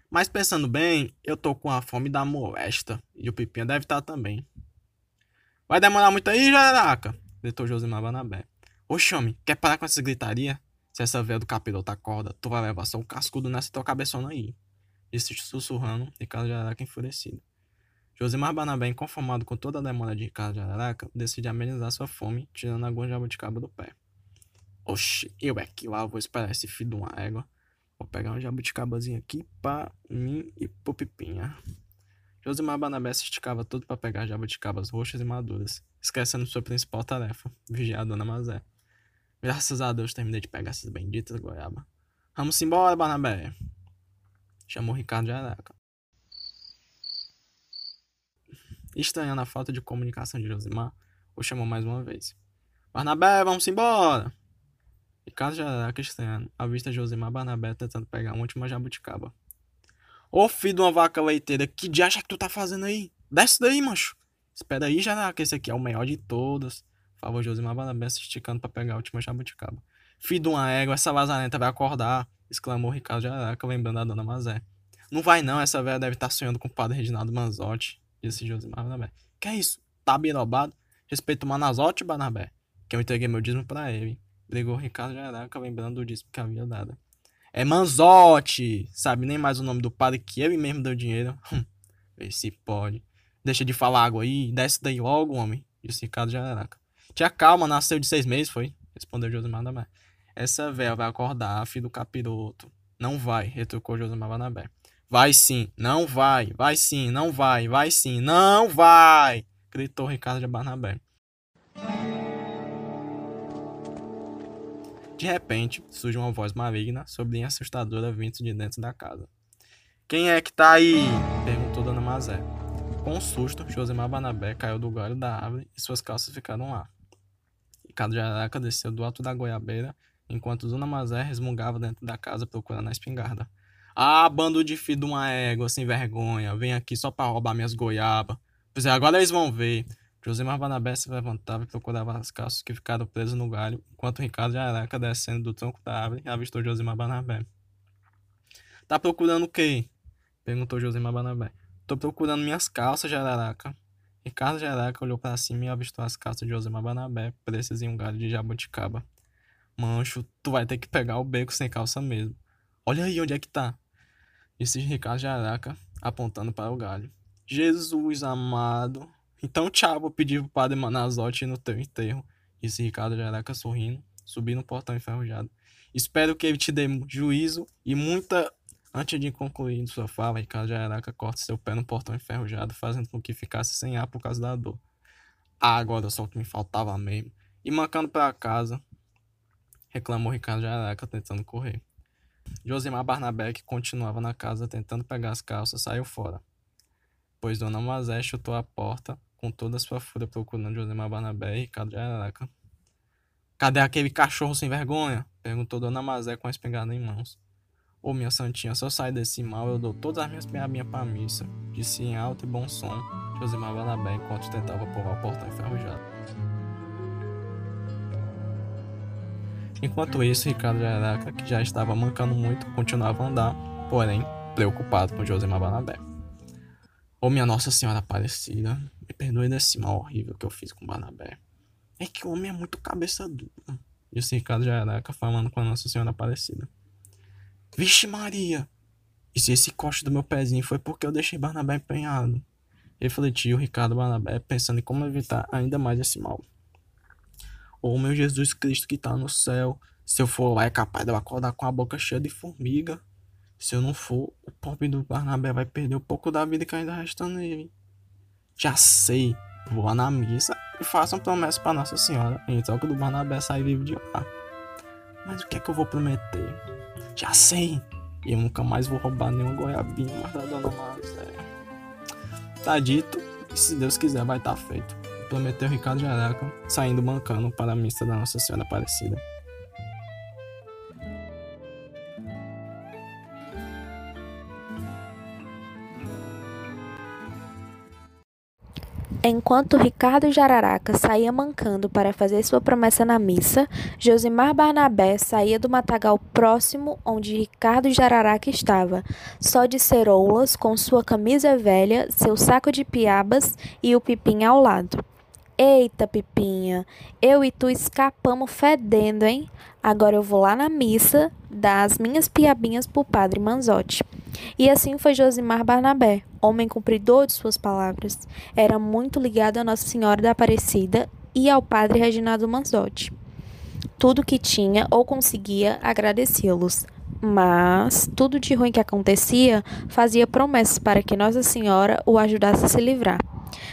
Mas pensando bem, eu tô com a fome da molesta. E o Pipinha deve estar tá também. Vai demorar muito aí, Jaraca? gritou Josimar Barnabé. Oxe, homem, quer parar com essa gritaria? Se essa veia do capiroto acorda, tu vai levar só um cascudo nessa tua cabeçona aí. Disse sussurrando, Ricardo Jararaca enfurecido. Josimar Barnabé, inconformado com toda a demora de Ricardo Jararaca, decide amenizar sua fome, tirando algum jabuticaba do pé. Oxe, eu é que lá vou esperar esse filho de uma égua. Vou pegar um jabuticabazinho aqui pra mim e pro Pipinha. Josimar Banabé se esticava todo para pegar jabuticabas roxas e maduras, esquecendo sua principal tarefa, vigiar a Dona Mazé. Graças a Deus terminei de pegar essas benditas goiaba. Vamos embora, Barnabé! Chamou Ricardo de Araca. Estranhando a falta de comunicação de Josimar, o chamou mais uma vez. Barnabé, vamos embora! Ricardo Jararaca Cristiano avista Josimar Barnabé tentando pegar uma última jabuticaba. Ô filho de uma vaca leiteira, que diacho é que tu tá fazendo aí? Desce daí, mancho. Espera aí, Jararaca, esse aqui é o melhor de todos. Favor Josimar Barnabé se esticando pra pegar a última jabuticaba. Filho de uma égua, essa lazarenta vai acordar, exclamou Ricardo Jararaca, lembrando da dona Mazé. Não vai não, essa velha deve estar tá sonhando com o padre Reginaldo Manzotti, disse Josimar Barnabé. Que é isso? Tá birobado? Respeito o Manazotti, Barnabé, que eu entreguei meu dízimo pra ele. Brigou Ricardo Jaraca, lembrando do disco que havia dado. É Manzotti! Sabe nem mais o nome do padre que ele mesmo deu dinheiro. Hum, vê se pode. Deixa de falar água aí, desce daí logo, homem. Disse Ricardo Jaraca. Tia calma, nasceu de seis meses, foi? Respondeu Josimar Banabé. Essa véia vai acordar, filho do capiroto. Não vai, retrucou Josimar Banabé. Vai sim, não vai, vai sim, não vai, vai sim, não vai! Gritou Ricardo de Barnabé. De repente, surge uma voz maligna, sobre assustadora vindo de dentro da casa. Quem é que tá aí? perguntou Dona Mazé. Com um susto, Josemar Banabé caiu do galho da árvore e suas calças ficaram lá. Ricardo de Araca desceu do alto da goiabeira, enquanto Dona Mazé resmungava dentro da casa procurando a espingarda. Ah, bando de filho de uma égua, sem vergonha, vem aqui só pra roubar minhas goiabas. Pois é, agora eles vão ver. Josimar Barnabé se levantava e procurava as calças que ficaram presas no galho, enquanto Ricardo Jaraca, descendo do tronco da árvore, avistou Josimar Barnabé. Tá procurando o quê? Perguntou Josimar Barnabé. Tô procurando minhas calças, Jararaca. Ricardo Jaraca olhou para cima e avistou as calças de Josimar Barnabé, presas em um galho de jabuticaba. Mancho, tu vai ter que pegar o beco sem calça mesmo. Olha aí onde é que tá. Disse Ricardo Jaraca, apontando para o galho. Jesus amado. Então tchau, vou pedir pro padre Manazotti no teu enterro. Disse Ricardo Jaraca sorrindo, subindo no portão enferrujado. Espero que ele te dê juízo e muita Antes de concluir sua fala, Ricardo Jaraca corta seu pé no portão enferrujado, fazendo com que ficasse sem ar por causa da dor. Ah, agora só o que me faltava mesmo. E mancando para casa, reclamou Ricardo Jaraca tentando correr. Josimar Barnabé, que continuava na casa tentando pegar as calças, saiu fora. Pois Dona Mazé chutou a porta com toda a sua fúria procurando Josimar Barnabé e Ricardo Jaraca. Cadê aquele cachorro sem vergonha? perguntou Dona Mazé com a espingarda em mãos. Ô minha santinha, se eu sair desse mal, eu dou todas as minhas piabinhas pra missa. Disse em alto e bom som, Josimar Barnabé enquanto tentava pular o portão enferrujado. Enquanto isso, Ricardo Jaraca, que já estava mancando muito, continuava a andar, porém, preocupado com Josimar Barnabé. Ô minha Nossa Senhora Aparecida, perdoe desse mal horrível que eu fiz com Barnabé. É que o homem é muito cabeça dura, disse Ricardo Jaraca falando com a Nossa Senhora Aparecida. Vixe Maria! E se esse corte do meu pezinho foi porque eu deixei Barnabé empenhado? Refletiu Ricardo Barnabé pensando em como evitar ainda mais esse mal. Ô oh, meu Jesus Cristo que tá no céu, se eu for lá é capaz de eu acordar com a boca cheia de formiga. Se eu não for, o pobre do Barnabé vai perder um pouco da vida que ainda resta nele. Já sei, vou lá na missa e faço uma promessa para Nossa Senhora em troca do Barnabé sair vivo de lá. Mas o que é que eu vou prometer? Já sei. Eu nunca mais vou roubar nenhuma goiabinha mais da dona Mazé. Tá dito. E se Deus quiser, vai estar tá feito. Prometeu Ricardo Jaraca, saindo mancando para a missa da Nossa Senhora Aparecida. Enquanto Ricardo Jararaca saía mancando para fazer sua promessa na missa, Josimar Barnabé saía do matagal próximo onde Ricardo Jararaca estava, só de ceroulas, com sua camisa velha, seu saco de piabas e o pipim ao lado. Eita, Pipinha, eu e tu escapamos fedendo, hein? Agora eu vou lá na missa dar as minhas piabinhas pro padre Manzotti. E assim foi Josimar Barnabé, homem cumpridor de suas palavras. Era muito ligado a Nossa Senhora da Aparecida e ao padre Reginaldo Manzotti. Tudo que tinha ou conseguia agradecê-los. Mas tudo de ruim que acontecia fazia promessas para que Nossa Senhora o ajudasse a se livrar.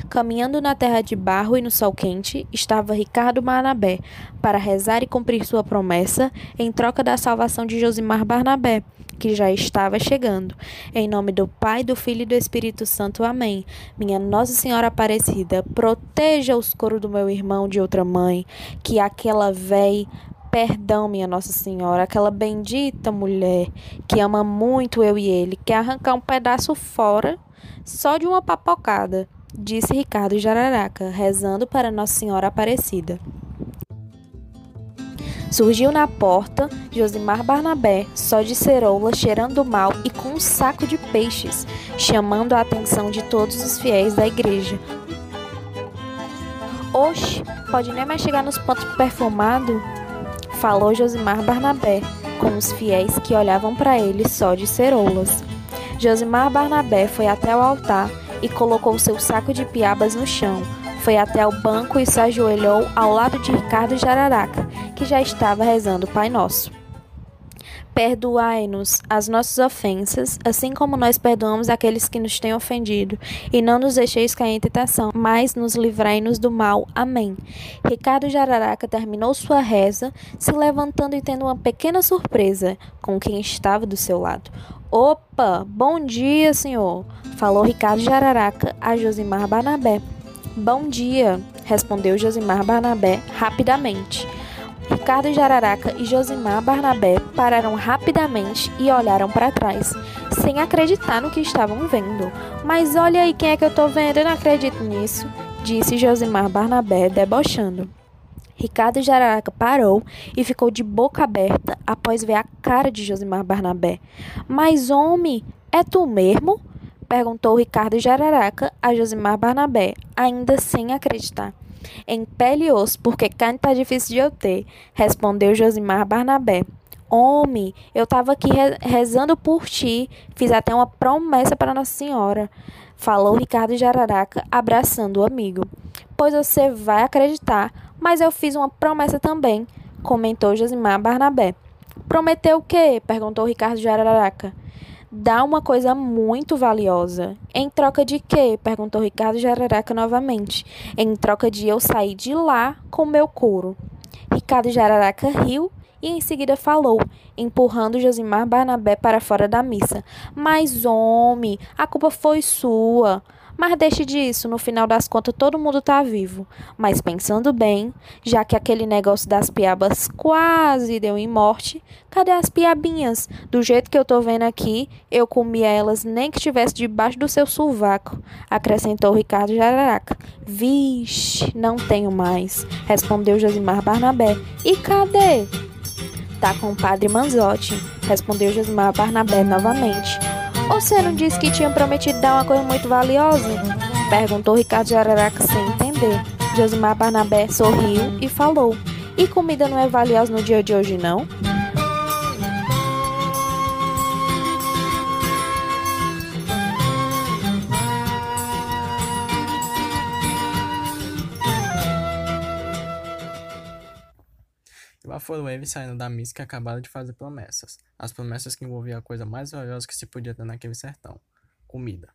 Caminhando na terra de barro e no sol quente, estava Ricardo Barnabé para rezar e cumprir sua promessa em troca da salvação de Josimar Barnabé, que já estava chegando. Em nome do Pai, do Filho e do Espírito Santo. Amém. Minha Nossa Senhora Aparecida, proteja os coros do meu irmão de outra mãe, que aquela véi Perdão, minha Nossa Senhora, aquela bendita mulher que ama muito eu e ele, quer arrancar um pedaço fora só de uma papocada disse Ricardo Jararaca, rezando para Nossa Senhora Aparecida. Surgiu na porta Josimar Barnabé, só de ceroula, cheirando mal e com um saco de peixes, chamando a atenção de todos os fiéis da igreja. Oxe, pode nem mais chegar nos pontos perfumados? Falou Josimar Barnabé, com os fiéis que olhavam para ele só de ceroulas. Josimar Barnabé foi até o altar e colocou seu saco de piabas no chão. Foi até o banco e se ajoelhou ao lado de Ricardo Jararaca, que já estava rezando o Pai Nosso. Perdoai-nos as nossas ofensas, assim como nós perdoamos aqueles que nos têm ofendido, e não nos deixeis cair em tentação, mas nos livrai-nos do mal. Amém. Ricardo Jararaca terminou sua reza, se levantando e tendo uma pequena surpresa com quem estava do seu lado. Opa, bom dia, senhor, falou Ricardo Jararaca a Josimar Barnabé. Bom dia, respondeu Josimar Barnabé rapidamente. Ricardo Jararaca e Josimar Barnabé pararam rapidamente e olharam para trás, sem acreditar no que estavam vendo. Mas olha aí quem é que eu tô vendo, eu não acredito nisso. disse Josimar Barnabé, debochando. Ricardo Jararaca parou e ficou de boca aberta após ver a cara de Josimar Barnabé. Mas, homem, é tu mesmo? Perguntou Ricardo Jararaca a Josimar Barnabé, ainda sem acreditar. Em pele e osso, porque carne tá difícil de eu ter, respondeu Josimar Barnabé. Homem, eu estava aqui rezando por ti, fiz até uma promessa para Nossa Senhora, falou Ricardo Jararaca, abraçando o amigo. Pois você vai acreditar, mas eu fiz uma promessa também, comentou Josimar Barnabé. Prometeu o quê? perguntou Ricardo Jararaca. Dá uma coisa muito valiosa. Em troca de quê? perguntou Ricardo Jararaca novamente. Em troca de eu sair de lá com meu couro. Ricardo Jararaca riu e em seguida falou, empurrando Josimar Barnabé para fora da missa. Mas, homem, a culpa foi sua. Mas deixe disso, no final das contas todo mundo tá vivo. Mas pensando bem, já que aquele negócio das piabas quase deu em morte, cadê as piabinhas? Do jeito que eu tô vendo aqui, eu comia elas nem que estivesse debaixo do seu sovaco, acrescentou Ricardo Jararaca. Vixe, não tenho mais, respondeu Josimar Barnabé. E cadê? Tá com o padre Manzotti, respondeu Josimar Barnabé novamente. Você não disse que tinha prometido dar uma coisa muito valiosa? Perguntou Ricardo Jararaca sem entender. Josimar Barnabé sorriu e falou: E comida não é valiosa no dia de hoje, não? Lá foram eles saindo da missa que acabaram de fazer promessas. As promessas que envolviam a coisa mais valiosa que se podia ter naquele sertão: comida.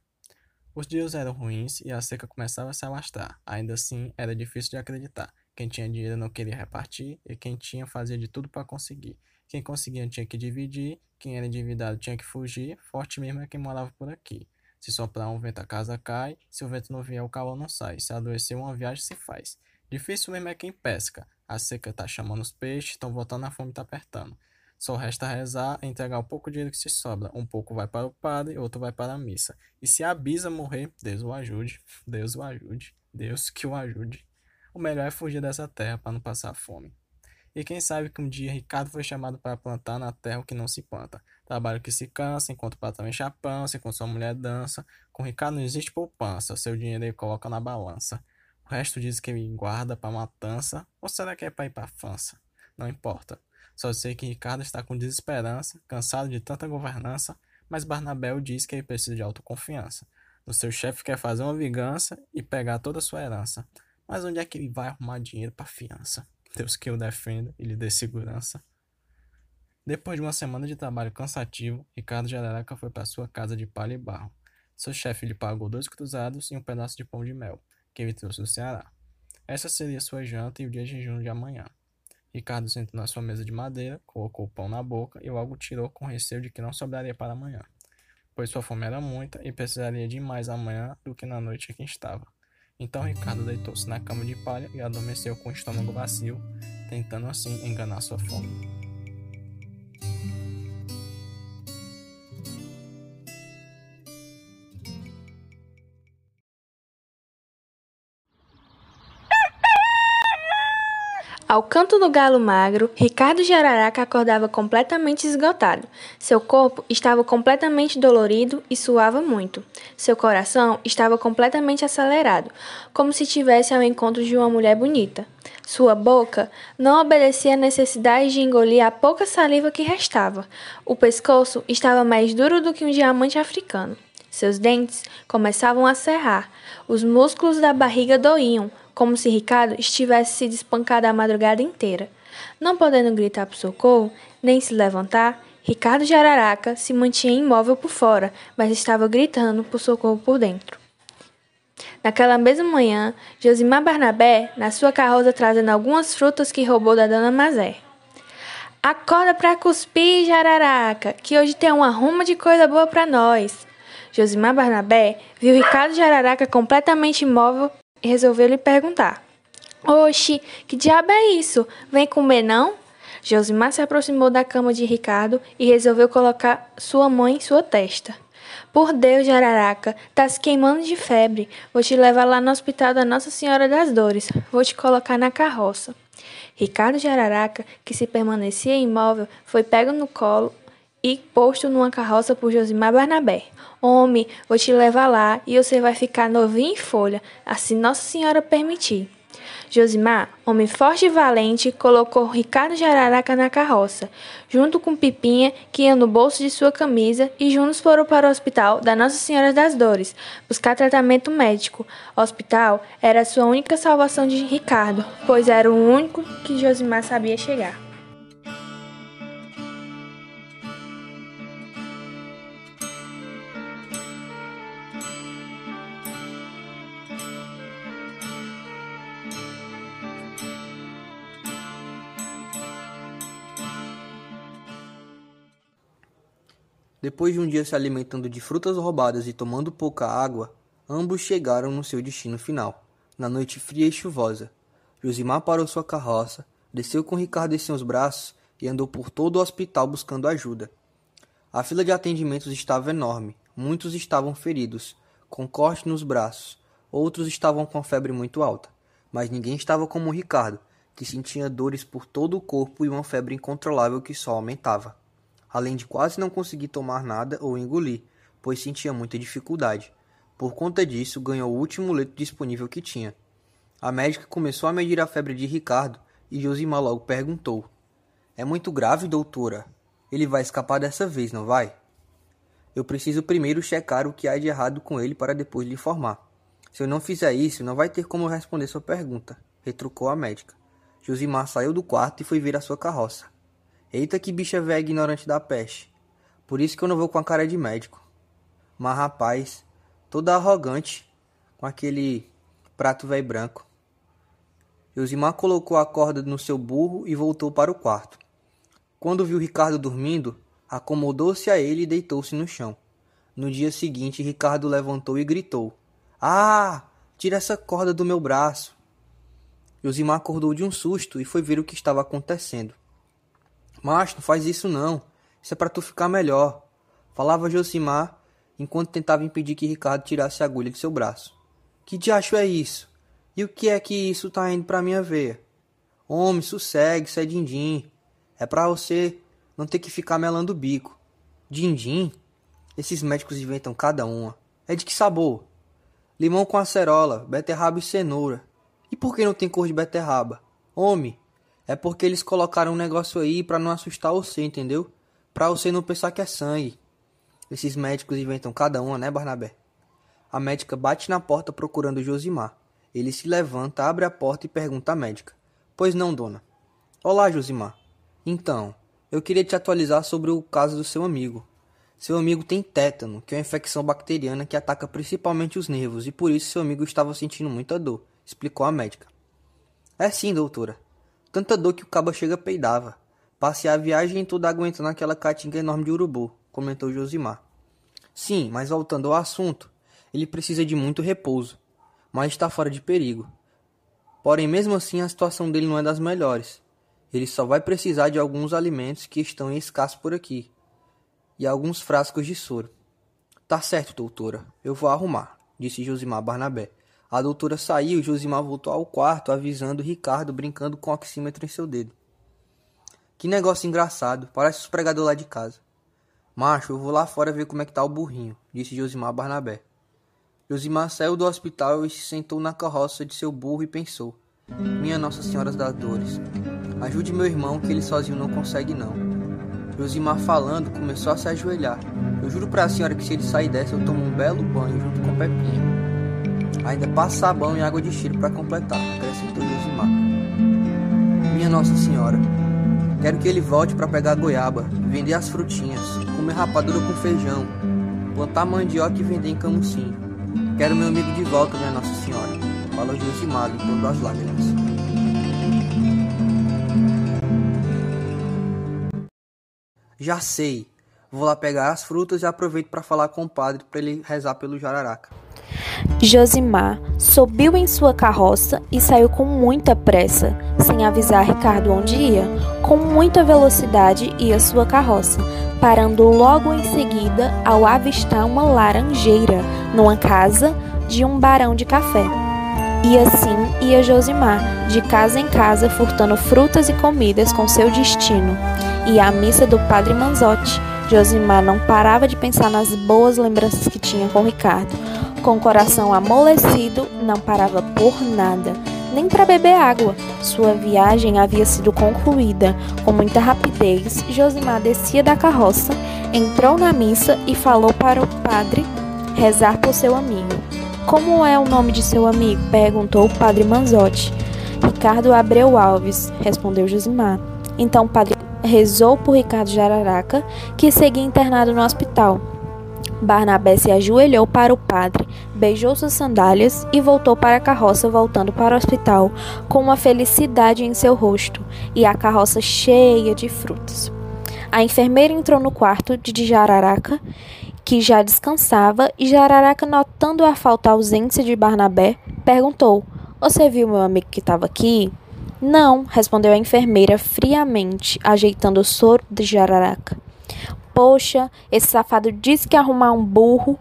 Os dias eram ruins e a seca começava a se alastrar. Ainda assim, era difícil de acreditar. Quem tinha dinheiro não queria repartir e quem tinha fazia de tudo para conseguir. Quem conseguia tinha que dividir, quem era endividado tinha que fugir. Forte mesmo é quem morava por aqui. Se soprar um vento, a casa cai. Se o vento não vier, o calor não sai. Se adoecer, uma viagem se faz. Difícil mesmo é quem pesca. A seca tá chamando os peixes, estão voltando, a fome tá apertando. Só resta rezar e entregar o pouco dinheiro que se sobra. Um pouco vai para o padre, outro vai para a missa. E se a Bisa morrer, Deus o ajude. Deus o ajude. Deus que o ajude. O melhor é fugir dessa terra para não passar fome. E quem sabe que um dia Ricardo foi chamado para plantar na terra o que não se planta. Trabalho que se cansa, enquanto o patrão enche a pança, enquanto sua mulher dança. Com Ricardo não existe poupança, seu dinheiro ele coloca na balança. O resto diz que ele guarda para matança, ou será que é para ir para França? Não importa. Só sei que Ricardo está com desesperança, cansado de tanta governança, mas Barnabé diz que ele precisa de autoconfiança. O seu chefe quer fazer uma vingança e pegar toda a sua herança. Mas onde é que ele vai arrumar dinheiro para fiança? Deus que o defenda e lhe dê segurança. Depois de uma semana de trabalho cansativo, Ricardo Jararaca foi para sua casa de palha e barro. Seu chefe lhe pagou dois cruzados e um pedaço de pão de mel, que ele trouxe do Ceará. Essa seria sua janta e o dia de jejum de amanhã. Ricardo sentou na sua mesa de madeira, colocou o pão na boca e logo tirou com receio de que não sobraria para amanhã, pois sua fome era muita e precisaria de mais amanhã do que na noite em que estava. Então Ricardo deitou-se na cama de palha e adormeceu com o estômago vazio, tentando assim enganar sua fome. Ao canto do galo magro, Ricardo Jararaca acordava completamente esgotado. Seu corpo estava completamente dolorido e suava muito. Seu coração estava completamente acelerado, como se tivesse ao encontro de uma mulher bonita. Sua boca não obedecia à necessidade de engolir a pouca saliva que restava. O pescoço estava mais duro do que um diamante africano. Seus dentes começavam a cerrar. Os músculos da barriga doíam, como se Ricardo estivesse sido espancado a madrugada inteira. Não podendo gritar por socorro, nem se levantar, Ricardo Jararaca se mantinha imóvel por fora, mas estava gritando por socorro por dentro. Naquela mesma manhã, Josimar Barnabé, na sua carroça trazendo algumas frutas que roubou da dona Mazé. Acorda pra cuspir, Jararaca, que hoje tem uma ruma de coisa boa para nós. Josimar Barnabé viu Ricardo Jararaca completamente imóvel resolveu lhe perguntar. Oxi, que diabo é isso? Vem comer não? Josimar se aproximou da cama de Ricardo e resolveu colocar sua mão em sua testa. Por Deus, Jararaca, tá se queimando de febre. Vou te levar lá no hospital da Nossa Senhora das Dores. Vou te colocar na carroça. Ricardo Jararaca, que se permanecia imóvel, foi pego no colo e posto numa carroça por Josimar Barnabé. Homem, vou te levar lá e você vai ficar novinho em folha, assim Nossa Senhora permitir. Josimar, homem forte e valente, colocou Ricardo Jararaca na carroça, junto com Pipinha, que ia no bolso de sua camisa, e juntos foram para o hospital da Nossa Senhora das Dores, buscar tratamento médico. O hospital era a sua única salvação de Ricardo, pois era o único que Josimar sabia chegar. Depois de um dia se alimentando de frutas roubadas e tomando pouca água, ambos chegaram no seu destino final, na noite fria e chuvosa. Josimar parou sua carroça, desceu com Ricardo em seus braços e andou por todo o hospital buscando ajuda. A fila de atendimentos estava enorme, muitos estavam feridos, com corte nos braços, outros estavam com febre muito alta, mas ninguém estava como Ricardo, que sentia dores por todo o corpo e uma febre incontrolável que só aumentava além de quase não conseguir tomar nada ou engolir, pois sentia muita dificuldade. Por conta disso, ganhou o último leito disponível que tinha. A médica começou a medir a febre de Ricardo e Josimar logo perguntou: É muito grave, doutora? Ele vai escapar dessa vez, não vai? Eu preciso primeiro checar o que há de errado com ele para depois lhe informar. Se eu não fizer isso, não vai ter como responder sua pergunta, retrucou a médica. Josimar saiu do quarto e foi ver a sua carroça. Eita que bicha velha ignorante da peste. Por isso que eu não vou com a cara de médico. Mas rapaz, toda arrogante, com aquele prato velho branco. Josimar colocou a corda no seu burro e voltou para o quarto. Quando viu Ricardo dormindo, acomodou-se a ele e deitou-se no chão. No dia seguinte, Ricardo levantou e gritou: Ah! Tira essa corda do meu braço! Josimar acordou de um susto e foi ver o que estava acontecendo. Mas não faz isso não. Isso é para tu ficar melhor. Falava Josimar enquanto tentava impedir que Ricardo tirasse a agulha de seu braço. Que diacho é isso? E o que é que isso tá indo pra minha veia? Homem, sossegue, isso é din-din. É pra você não ter que ficar melando o bico. Din-din? Esses médicos inventam cada uma. É de que sabor? Limão com acerola, beterraba e cenoura. E por que não tem cor de beterraba? Homem, é porque eles colocaram um negócio aí para não assustar você, entendeu? Pra você não pensar que é sangue. Esses médicos inventam cada uma, né, Barnabé? A médica bate na porta procurando Josimar. Ele se levanta, abre a porta e pergunta à médica: Pois não, dona? Olá, Josimar. Então, eu queria te atualizar sobre o caso do seu amigo. Seu amigo tem tétano, que é uma infecção bacteriana que ataca principalmente os nervos, e por isso seu amigo estava sentindo muita dor, explicou a médica. É sim, doutora. Tanta dor que o cabo chega peidava. Passei a viagem tudo aguentando aquela catinga enorme de urubu, comentou Josimar. Sim, mas voltando ao assunto, ele precisa de muito repouso, mas está fora de perigo. Porém, mesmo assim, a situação dele não é das melhores. Ele só vai precisar de alguns alimentos que estão em escasso por aqui e alguns frascos de soro. Tá certo, doutora, eu vou arrumar, disse Josimar Barnabé. A doutora saiu e Josimar voltou ao quarto, avisando Ricardo brincando com o oxímetro em seu dedo. Que negócio engraçado, parece os pregadores lá de casa. Macho, eu vou lá fora ver como é que tá o burrinho, disse Josimar Barnabé. Josimar saiu do hospital e se sentou na carroça de seu burro e pensou: Minha Nossa Senhora das Dores, ajude meu irmão que ele sozinho não consegue não. Josimar falando começou a se ajoelhar. Eu juro pra senhora que se ele sair dessa eu tomo um belo banho junto com Pepinha. Ainda passa sabão e água de cheiro para completar, acrescentou Josimar. Minha Nossa Senhora, quero que ele volte para pegar goiaba, vender as frutinhas, comer rapadura com feijão, plantar mandioca e vender em camusim. Quero meu amigo de volta, minha Nossa Senhora, falou Josimar, limpando as lágrimas. Já sei. Vou lá pegar as frutas e aproveito para falar com o padre para ele rezar pelo jararaca. Josimar subiu em sua carroça e saiu com muita pressa, sem avisar Ricardo onde ia. Com muita velocidade ia sua carroça, parando logo em seguida ao avistar uma laranjeira numa casa de um barão de café. E assim ia Josimar, de casa em casa, furtando frutas e comidas com seu destino. E à missa do padre Manzotti, Josimar não parava de pensar nas boas lembranças que tinha com Ricardo. Com o coração amolecido, não parava por nada, nem para beber água. Sua viagem havia sido concluída. Com muita rapidez, Josimar descia da carroça, entrou na missa e falou para o padre rezar por seu amigo. Como é o nome de seu amigo? perguntou o padre Manzotti. Ricardo Abreu Alves, respondeu Josimar. Então padre rezou por Ricardo Jararaca, que seguia internado no hospital. Barnabé se ajoelhou para o padre, beijou suas sandálias e voltou para a carroça, voltando para o hospital, com uma felicidade em seu rosto e a carroça cheia de frutas. A enfermeira entrou no quarto de Jararaca, que já descansava, e Jararaca, notando a falta ausência de Barnabé, perguntou: Você viu meu amigo que estava aqui? Não, respondeu a enfermeira friamente, ajeitando o soro de Jararaca. Poxa, esse safado disse que ia arrumar um burro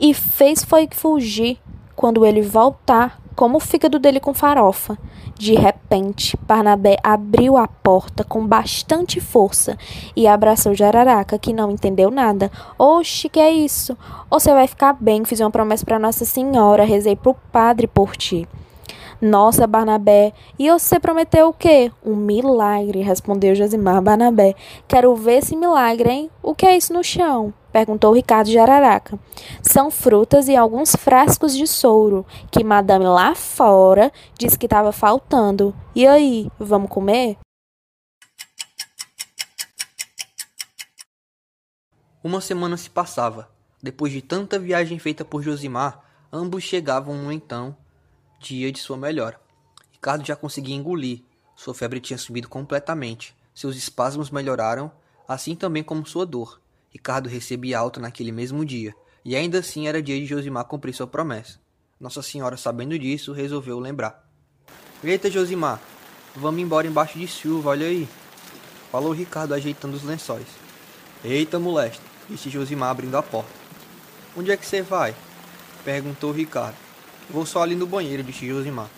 e fez foi fugir. Quando ele voltar, como o fígado dele com farofa. De repente, Barnabé abriu a porta com bastante força e abraçou Jararaca, que não entendeu nada. Oxe, que é isso? Você vai ficar bem, fiz uma promessa para Nossa Senhora, rezei pro padre por ti. Nossa, Barnabé, e você prometeu o quê? Um milagre, respondeu Josimar Barnabé. Quero ver esse milagre, hein? O que é isso no chão? perguntou Ricardo de Araraca. São frutas e alguns frascos de souro que madame lá fora disse que estava faltando. E aí, vamos comer? Uma semana se passava. Depois de tanta viagem feita por Josimar, ambos chegavam no então dia de sua melhora. Ricardo já conseguia engolir. Sua febre tinha subido completamente. Seus espasmos melhoraram, assim também como sua dor. Ricardo recebia alta naquele mesmo dia, e ainda assim era dia de Josimar cumprir sua promessa. Nossa Senhora, sabendo disso, resolveu lembrar. Eita, Josimar, vamos embora embaixo de chuva, olha aí. Falou Ricardo ajeitando os lençóis. Eita, molesta, disse Josimar abrindo a porta. Onde é que você vai? Perguntou Ricardo. Vou só ali no banheiro, disse Josimar.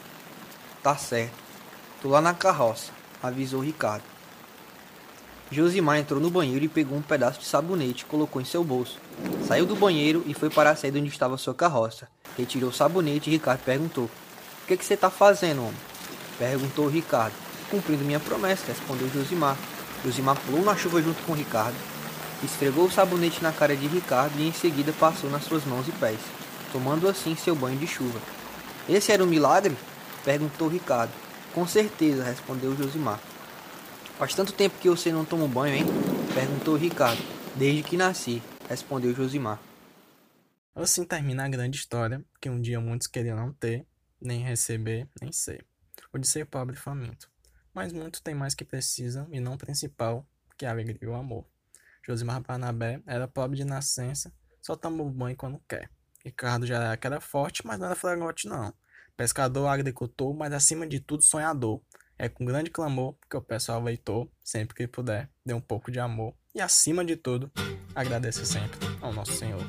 Tá certo. Tô lá na carroça, avisou Ricardo. Josimar entrou no banheiro e pegou um pedaço de sabonete e colocou em seu bolso. Saiu do banheiro e foi para a sede onde estava sua carroça. Retirou o sabonete e Ricardo perguntou: O que, é que você está fazendo, homem? Perguntou Ricardo. Cumprindo minha promessa, respondeu Josimar. Josimar pulou na chuva junto com Ricardo, esfregou o sabonete na cara de Ricardo e em seguida passou nas suas mãos e pés tomando assim seu banho de chuva. Esse era um milagre? perguntou Ricardo. Com certeza, respondeu Josimar. Faz tanto tempo que você não toma banho, hein? perguntou Ricardo. Desde que nasci, respondeu Josimar. Assim termina a grande história que um dia muitos queriam não ter, nem receber, nem ser. O de ser pobre e faminto. Mas muitos têm mais que precisam e não principal, que a alegria e o amor. Josimar Barnabé era pobre de nascença, só toma banho quando quer. Ricardo já era forte, mas não era flagrote não. Pescador, agricultor, mas acima de tudo sonhador. É com grande clamor que eu peço ao leitor, sempre que puder, dê um pouco de amor. E acima de tudo, agradeça sempre ao nosso Senhor.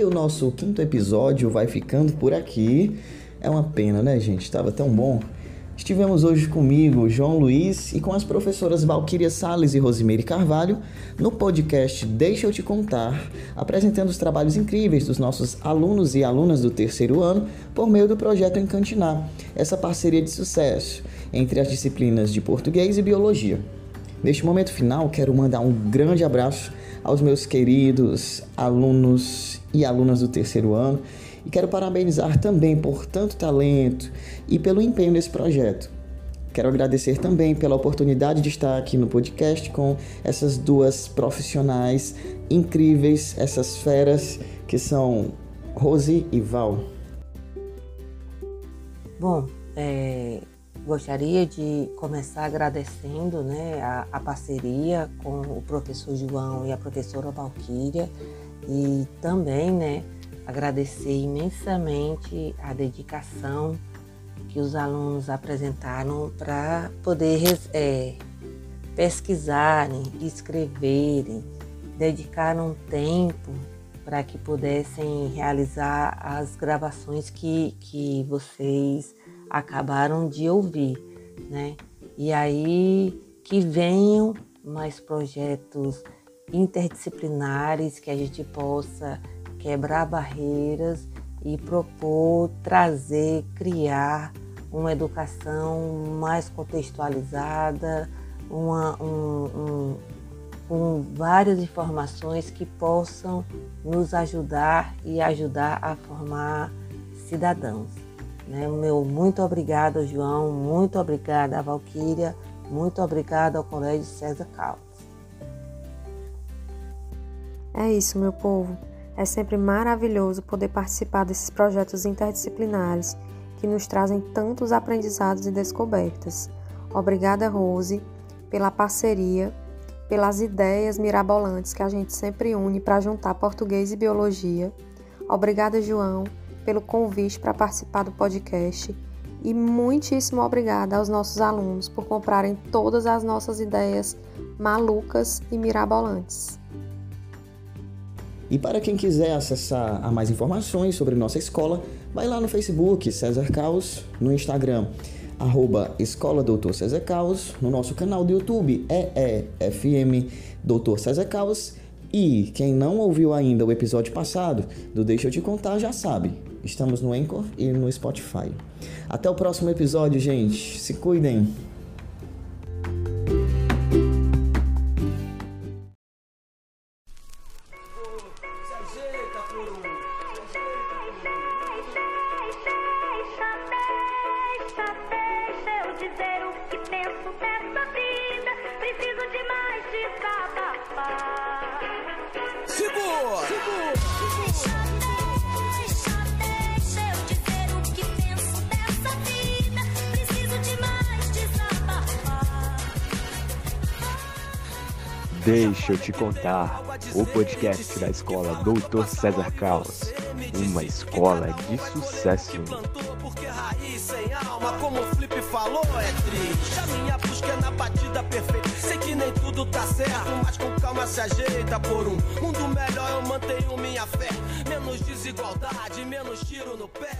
E o nosso quinto episódio vai ficando por aqui. É uma pena, né, gente? Estava tão bom. Estivemos hoje comigo, João Luiz, e com as professoras Valquíria Sales e Rosimeire Carvalho, no podcast Deixa Eu Te Contar, apresentando os trabalhos incríveis dos nossos alunos e alunas do terceiro ano por meio do projeto Encantinar, essa parceria de sucesso entre as disciplinas de português e biologia. Neste momento final, quero mandar um grande abraço aos meus queridos alunos e alunas do terceiro ano e quero parabenizar também por tanto talento e pelo empenho nesse projeto. Quero agradecer também pela oportunidade de estar aqui no podcast com essas duas profissionais incríveis, essas feras que são Rose e Val. Bom, é, gostaria de começar agradecendo né, a, a, parceria com o professor João e a professora Valquíria. E também né, agradecer imensamente a dedicação que os alunos apresentaram para poder é, pesquisarem, escreverem, dedicaram tempo para que pudessem realizar as gravações que, que vocês acabaram de ouvir, né? E aí que venham mais projetos interdisciplinares que a gente possa quebrar barreiras e propor trazer, criar uma educação mais contextualizada, uma, um, um, com várias informações que possam nos ajudar e ajudar a formar cidadãos. Né? Meu muito obrigado, João, muito obrigada, Valquíria, muito obrigada ao Colégio César Carlos. É isso, meu povo. É sempre maravilhoso poder participar desses projetos interdisciplinares que nos trazem tantos aprendizados e descobertas. Obrigada, Rose, pela parceria, pelas ideias mirabolantes que a gente sempre une para juntar português e biologia. Obrigada, João, pelo convite para participar do podcast. E muitíssimo obrigada aos nossos alunos por comprarem todas as nossas ideias malucas e mirabolantes. E para quem quiser acessar a mais informações sobre nossa escola, vai lá no Facebook César Caos, no Instagram arroba Escola Doutor César Caos, no nosso canal do YouTube EEFM Doutor César Caos. E quem não ouviu ainda o episódio passado do Deixa Eu Te Contar já sabe, estamos no Anchor e no Spotify. Até o próximo episódio, gente. Se cuidem. Te contar, o podcast da escola Doutor César Carlos, uma escola de sucesso. Porque raiz sem alma, como o Flip falou, é triste. A minha busca é na batida perfeita. Sei que nem tudo tá certo, mas com calma se ajeita. Por um mundo melhor eu mantenho minha fé. Menos desigualdade, menos tiro no pé.